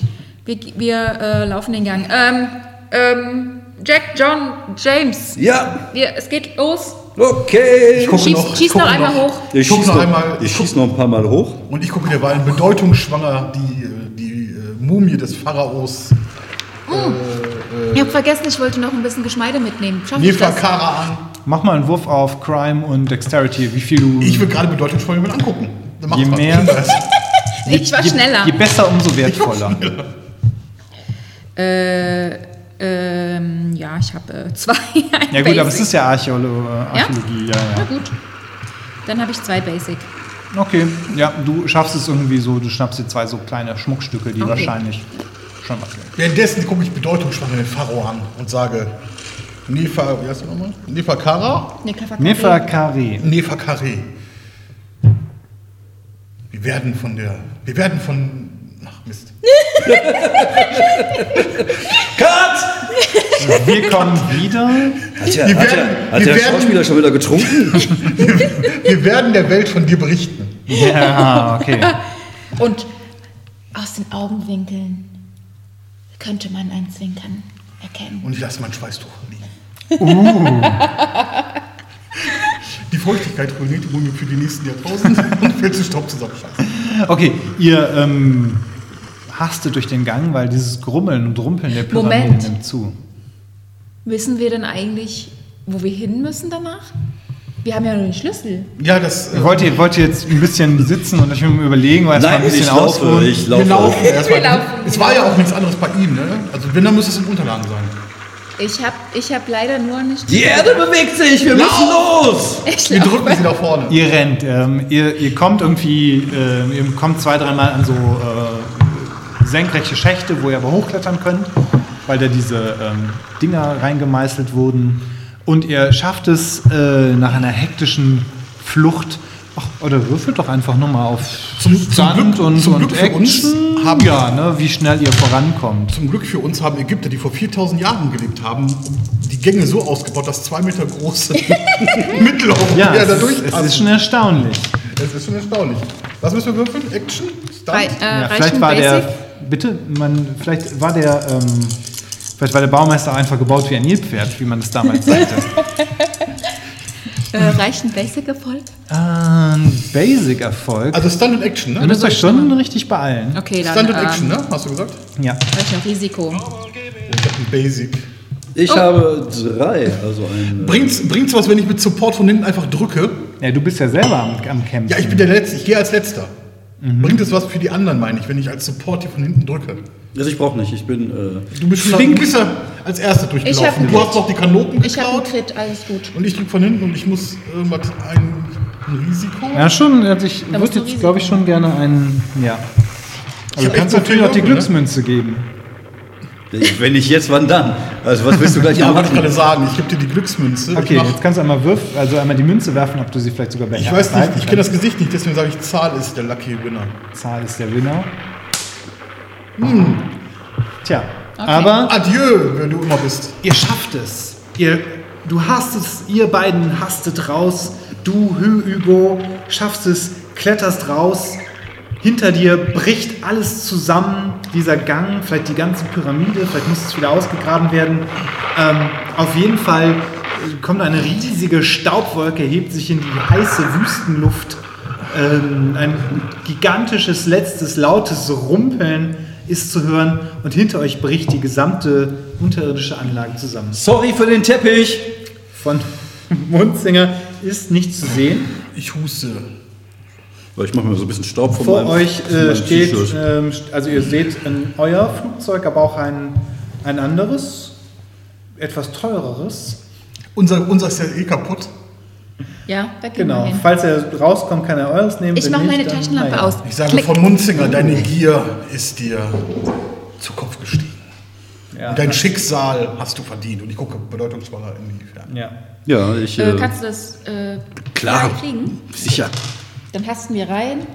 wir wir äh, laufen den Gang. Ähm, ähm, Jack, John, James. Ja, Wir, es geht los. Okay. gucke Schieß, noch, schieß gucke noch einmal hoch. Ich schieß noch noch, einmal- ich schieß noch ein paar Mal hoch. Und ich gucke derweil bedeutungsschwanger die, äh, die äh, Mumie des Pharaos. Ja, Ich habe vergessen, ich wollte noch ein bisschen Geschmeide mitnehmen. Schaff ich Nefa das? Kara an. Mach mal einen Wurf auf Crime und Dexterity, wie viel du. Ich will gerade bedeutungsvoll mal angucken. Dann Je mehr-. Ich war je, schneller. Je besser, umso wertvoller. Äh, ähm, ja, ich habe äh, zwei. Ja gut, aber es Basic. ist ja Archäolo äh, Archäologie, ja, Na ja. gut. Dann habe ich zwei Basic. Okay, ja, du schaffst es irgendwie so, du schnappst dir zwei so kleine Schmuckstücke, die Okay. wahrscheinlich schon was wert Währenddessen gucke ich bedeutungsschwanger den Pharao an und sage, Nefa, wie heißt du nochmal? Nefa Kara? Nee, Kafakari. Nefer Karé. Nefa Karé. Wir werden von der, wir werden von, ach Mist. Wir kommen wieder. Hat der, Wir hat werden- der, hat wir der werden- Schauspieler schon wieder getrunken? Wir werden der Welt von dir berichten. Ja, okay. Und aus den Augenwinkeln könnte man ein Zwinkern erkennen. Und ich lasse mein Schweißtuch liegen. Die Feuchtigkeit ruiniert die Mumie für die nächsten Jahrtausende und fällt zu Staub zusammen. Okay, ihr ähm, hastet durch den Gang, weil dieses Grummeln und Rumpeln der Pyramide Moment. nimmt zu. Wissen wir denn eigentlich, wo wir hin müssen danach? Wir haben ja nur den Schlüssel. Ja, das. Äh, Wollt ihr, wollt ihr jetzt ein bisschen sitzen und euch überlegen, weil es mal ein Nein, bisschen ich laufe, ausruhen? ich wir laufe. laufen erstmal. Wir laufen. Es war ja auch nichts anderes bei ihm, ne? Also wenn, dann müsste es in Unterlagen sein. Ich habe ich hab leider nur nicht. Die Erde bewegt sich, wir müssen los! Ich Wir drücken sie nach vorne. Ihr rennt, ähm, ihr, ihr kommt irgendwie, äh, ihr kommt zwei, dreimal an so äh, senkrechte Schächte, wo ihr aber hochklettern könnt, weil da diese ähm, Dinger reingemeißelt wurden. Und ihr schafft es äh, nach einer hektischen Flucht, ach, oder würfelt doch einfach nur mal auf Zum- zum Stand Glück- und, zum und Glück für uns Action. haben- ja, ne, wie schnell ihr vorankommt. Zum Glück für uns haben Ägypter, die vor 4000 Jahren gelebt haben, die Gänge so ausgebaut, dass zwei Meter große Mittelhoffen Ja, da es, ist, es durchpassen. ist schon erstaunlich. Das ist schon erstaunlich. Was müssen wir würfeln? Action? Rei- Stunt? äh, Ja, vielleicht war Basic? der, bitte, man, vielleicht war der, ähm, vielleicht war der Baumeister einfach gebaut wie ein Nilpferd, wie man es damals sagte. Äh, reicht ein Basic-Erfolg? ähm, Basic-Erfolg. Also Stunt und Action, Ihr ne? müsst euch schon richtig beeilen. Okay, dann. Stunt und ähm, Action, ne? Hast du gesagt? Ja. Reicht noch Risiko. Ich hab ein Basic. Ich habe drei, also ein. Bringt's, bringt's was, wenn ich mit Support von hinten einfach drücke? ja, du bist ja selber am, am Campen. Ja, ich bin der Letzte, ich gehe als Letzter. Mhm. Bringt es was für die anderen, meine ich, wenn ich als Support hier von hinten drücke? Also ich brauche nicht, ich bin. Äh, Du bist, schon, Flink. du bist ja als Erster Ich durchgelaufen. Du hast doch die Kanoten Ich habe einen geklaut Crit, alles gut. und ich drücke von hinten und ich muss irgendwas, ein, ein Risiko. Ja, schon. Also ich würde jetzt, glaube ich, schon gerne einen. Ja. Ich Also du kannst natürlich auch die Würfel, ne? Glücksmünze geben. Wenn nicht jetzt, wann dann? Also was willst du gleich Ja, wollte ich machen? gerade sagen, ich gebe dir die Glücksmünze. Okay, ich, mach, jetzt kannst du einmal wirf, also einmal die Münze werfen, ob du sie vielleicht sogar ich behalten weiß nicht, ich kenne das. Gesicht nicht, deswegen sage ich, Zahl ist der Lucky Winner. Zahl ist der Winner. Hm. Tja, aber Adieu, wer du immer bist. Ihr schafft es. Ihr, du hast es, ihr beiden hastet raus. Du, Hü, Hugo, schaffst es, kletterst raus. Hinter dir bricht alles zusammen. Dieser Gang, vielleicht die ganze Pyramide, vielleicht muss es wieder ausgegraben werden. Ähm, auf jeden Fall äh, kommt eine riesige Staubwolke, hebt sich in die heiße Wüstenluft. Ähm, ein gigantisches, letztes, lautes Rumpeln ist zu hören und hinter euch bricht die gesamte unterirdische Anlage zusammen. Sorry für den Teppich! Von Munzinger ist nicht zu sehen. Ich huste. Weil ich mache mir so ein bisschen Staub Vor meinem, euch äh, steht, ähm, also ihr seht ein, euer Flugzeug, aber auch ein, ein anderes, etwas teureres. Unser, unser ist ja eh kaputt. Ja, da gehen Genau. wir hin. Falls er rauskommt, kann er eures nehmen. Ich Wenn mache nicht, meine dann- Taschenlampe naja. aus. Ich sage Klick. von Munzinger, deine Gier ist dir zu Kopf gestiegen. Ja. Und dein Schicksal hast du verdient. Und ich gucke bedeutungsvoller in die Ferne. ja. Ja, ich. Äh, Äh, kannst du das äh, klar. frei kriegen? sicher. Dann hasten wir rein.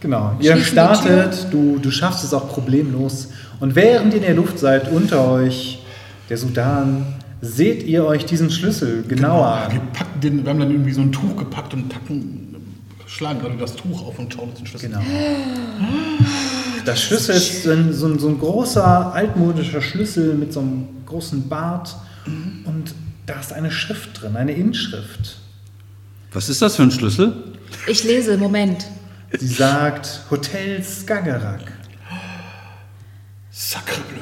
Genau, ihr startet, du, du schaffst es auch problemlos. Und während ihr in der Luft seid, unter euch, der Sudan, seht ihr euch diesen Schlüssel genauer an. Wir, packen den, wir haben dann irgendwie so ein Tuch gepackt und packen, schlagen gerade das Tuch auf und schauen uns den Schlüssel Genau. Das Schlüssel ist so ein, so ein, so ein großer, altmodischer Schlüssel mit so einem großen Bart. Und da ist eine Schrift drin, eine Inschrift. Was ist das für ein Schlüssel? Ich lese, Moment. Sie sagt Hotel Skagerrak. Sacrebleu.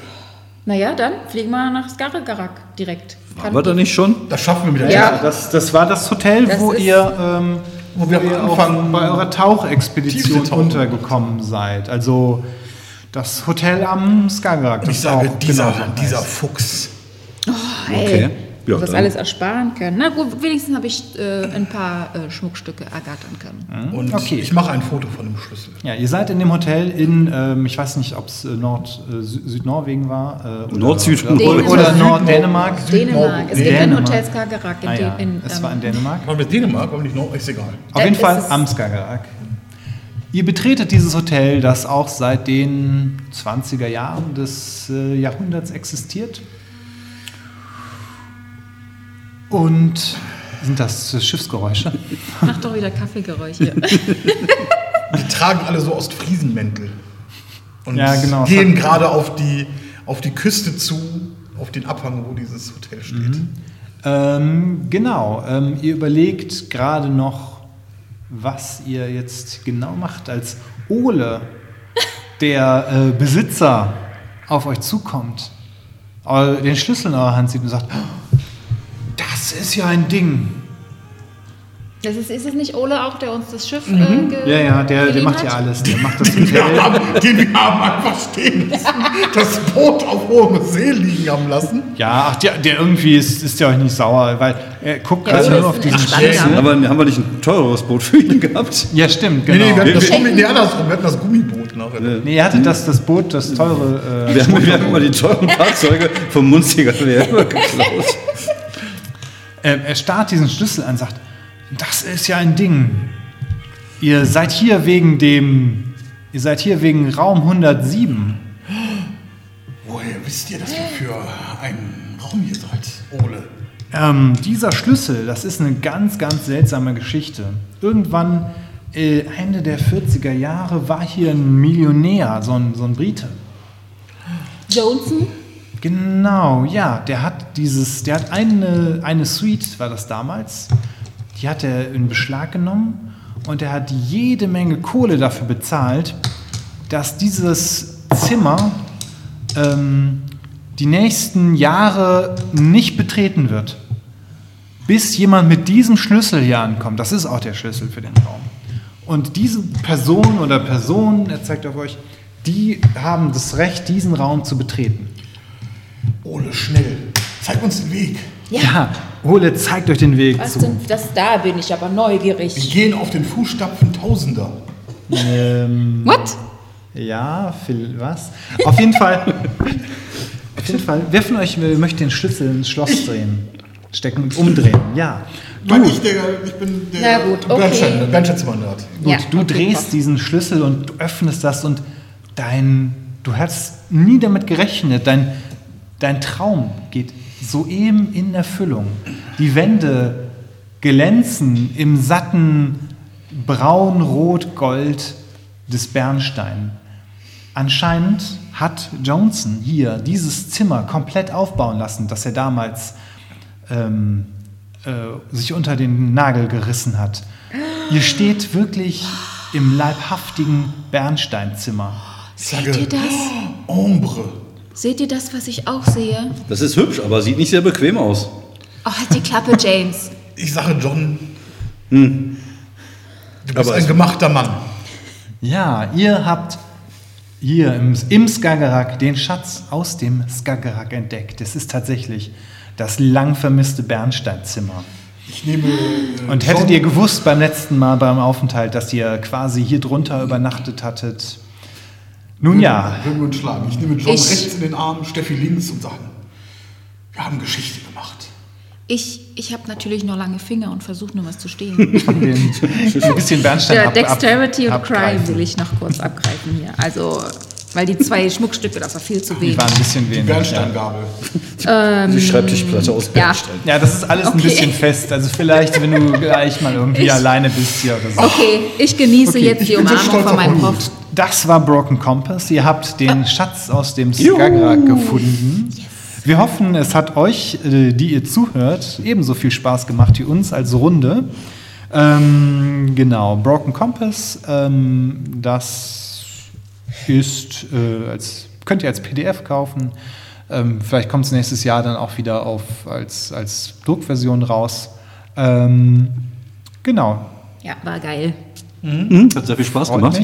Naja, dann fliegen wir nach Skagerrak direkt. Waren wir da nicht schon? Das schaffen wir mit der Ja. Das, das war das Hotel, Das wo ist- ihr, ähm, Wo wir am ihr Anfang auch bei eurer Tauchexpedition Tiefseetauchen. untergekommen seid. Also das Hotel am Skagerrak. Und ich das sage, auch dieser, genau so dieser heißt. Fuchs. Hey, Okay. Ja, das dann- alles ersparen können. Na gut, wenigstens habe ich äh, ein paar äh, Schmuckstücke ergattern können. Und Okay. ich mache ein Foto von dem Schlüssel. Ja, ihr seid in dem Hotel in, ähm, ich weiß nicht, ob es äh, Nord, äh, Sü- Südnorwegen war. Äh, oder- Nord-Süd- oder, Dänemark. oder Süd- Norddänemark. Süd- Dänemark. Es gibt ein Dänemark. Hotel Skagerrak in, Ah, ja, in, es ähm, war in Dänemark. War mit Dänemark, aber nicht noch, ist egal. Auf jeden es Fall am Skagerrak. Ihr betretet dieses Hotel, das auch seit den 20er Jahren des äh, Jahrhunderts existiert. Und sind das Schiffsgeräusche? Mach doch wieder Kaffeegeräusche. Die tragen alle so Ostfriesenmäntel. Und Ja, genau. gehen gerade auf die, auf die Küste zu, auf den Abhang, wo dieses Hotel steht. Ähm, genau. Ähm, ihr überlegt gerade noch, was ihr jetzt genau macht, als Ole, der äh, Besitzer, auf euch zukommt, eu- den Schlüssel in eurer Hand sieht und sagt, das ist ja ein Ding. Das ist, ist es nicht Ole auch, der uns das Schiff äh, ge Ja, ja, der, der macht hat? ja alles. Der macht das Wir Hotel. haben, den wir haben einfach stehen lassen, das Boot auf hohem See liegen haben lassen. Ja, ach, der, der irgendwie ist, ist ja euch nicht sauer, weil er guckt Ja, gerade das nur auf diesen. Standard. Aber haben wir nicht ein teureres Boot für ihn gehabt? Ja, stimmt, Nee, genau. nee, wir hatten das, Schenken. Gummi, nee, andersrum, wir hatten das Gummiboot nachher. Nee, ihr hattet das, das Boot, das teure. Äh, Wir haben, wir haben immer die teuren Fahrzeuge vom Munziger geklaut. Äh, er starrt diesen Schlüssel an und sagt: Das ist ja ein Ding. Ihr seid hier wegen dem. Ihr seid hier wegen Raum 107. Woher wisst ihr, dass wir für einen Raum hier seid, Ole? Ähm, dieser Schlüssel, das ist eine ganz, ganz seltsame Geschichte. Irgendwann, äh, Ende der 40er Jahre, war hier ein Millionär, so ein, so ein Brite. Johnson? Genau, ja, der hat dieses, der hat eine, eine Suite, war das damals, die hat er in Beschlag genommen und er hat jede Menge Kohle dafür bezahlt, dass dieses Zimmer ähm, die nächsten Jahre nicht betreten wird. Bis jemand mit diesem Schlüssel hier ankommt. Das ist auch der Schlüssel für den Raum. Und diese Person oder Personen, er zeigt auf euch, die haben das Recht, diesen Raum zu betreten. Ole, schnell. Zeig uns den Weg. Ja, Ole zeigt euch den Weg Was zu. denn? Das, da bin ich aber Wir neugierig. gehen auf den Fußstapfen Tausender. Ähm, What? ja, Phil, was? Auf jeden Fall. auf jeden Fall. Wer von euch möchte den Schlüssel ins Schloss drehen? Stecken und umdrehen. Ja. Du. Ich, der, ich bin der gut, okay. Bernsteinzimmer-Nerd. Gut, Ja, du okay, drehst passt. diesen Schlüssel und du öffnest das und dein, du hast nie damit gerechnet, dein, dein Traum geht soeben in Erfüllung. Die Wände glänzen im satten Braun, Rot, Gold des Bernstein. Anscheinend hat Johnson hier dieses Zimmer komplett aufbauen lassen, das er damals ähm, äh, sich unter den Nagel gerissen hat. Ihr steht wirklich im leibhaftigen Bernsteinzimmer. Seht ihr das? Ombre. Seht ihr das, was ich auch sehe? Das ist hübsch, aber sieht nicht sehr bequem aus. Oh, halt die Klappe, James. Ich sage John, Hm. du bist Aber ein gemachter Mann. Ja, ihr habt hier im, im Skagerrak den Schatz aus dem Skagerrak entdeckt. Es ist tatsächlich das lang vermisste Bernsteinzimmer. Ich nehme. äh, Und hättet John- ihr gewusst beim letzten Mal beim Aufenthalt, dass ihr quasi hier drunter übernachtet hattet? Nun ja, Würden wir uns schlagen. Ich nehme John Ich- rechts in den Arm, Steffi links und sagen: Wir haben Geschichte gemacht. Ich, ich habe natürlich nur lange Finger und versuche nur was zu stehen. ein bisschen Bernstein Der ab, Dexterity ab, und Crime will ich noch kurz abgreifen hier. Also, weil die zwei Schmuckstücke, das war viel zu Die wenig. waren ein bisschen wenig. Ja. Bernsteingabel. Die Schreibtischplatte aus ja. Bernstein. ja, das ist alles ein Okay. bisschen fest. Also vielleicht, wenn du gleich mal irgendwie Ich- alleine bist hier oder so. Okay, ich genieße Okay, jetzt die Umarmung von meinem. Prof. Das war Broken Compass. Ihr habt den Schatz aus dem Skagerrak gefunden. Wir hoffen, es hat euch, äh, die ihr zuhört, ebenso viel Spaß gemacht wie uns als Runde. Ähm, genau, Broken Compass, ähm, das ist, äh, als, könnt ihr als PDF kaufen. Ähm, vielleicht kommt es nächstes Jahr dann auch wieder auf, als, als Druckversion raus. Ähm, genau. Ja, war geil. Mhm, hat sehr viel Spaß gemacht.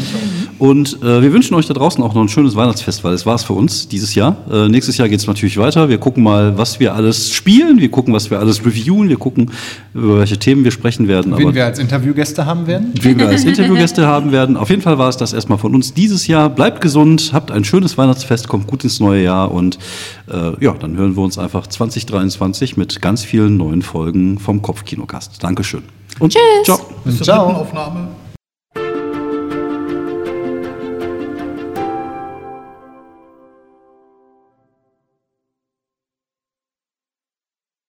Und äh, wir wünschen euch da draußen auch noch ein schönes Weihnachtsfest, weil es war es für uns dieses Jahr. Äh, nächstes Jahr geht es natürlich weiter. Wir gucken mal, was wir alles spielen. Wir gucken, was wir alles reviewen. Wir gucken, über welche Themen wir sprechen werden. Wen wir als Interviewgäste haben werden. wen wir als Interviewgäste haben werden. Auf jeden Fall war es das erstmal von uns dieses Jahr. Bleibt gesund, habt ein schönes Weihnachtsfest, kommt gut ins neue Jahr und äh, ja, dann hören wir uns einfach 2023 mit ganz vielen neuen Folgen vom Kopfkinocast. Dankeschön. Und Tschüss. Ciao. Bis zur Ciao. Aufnahme.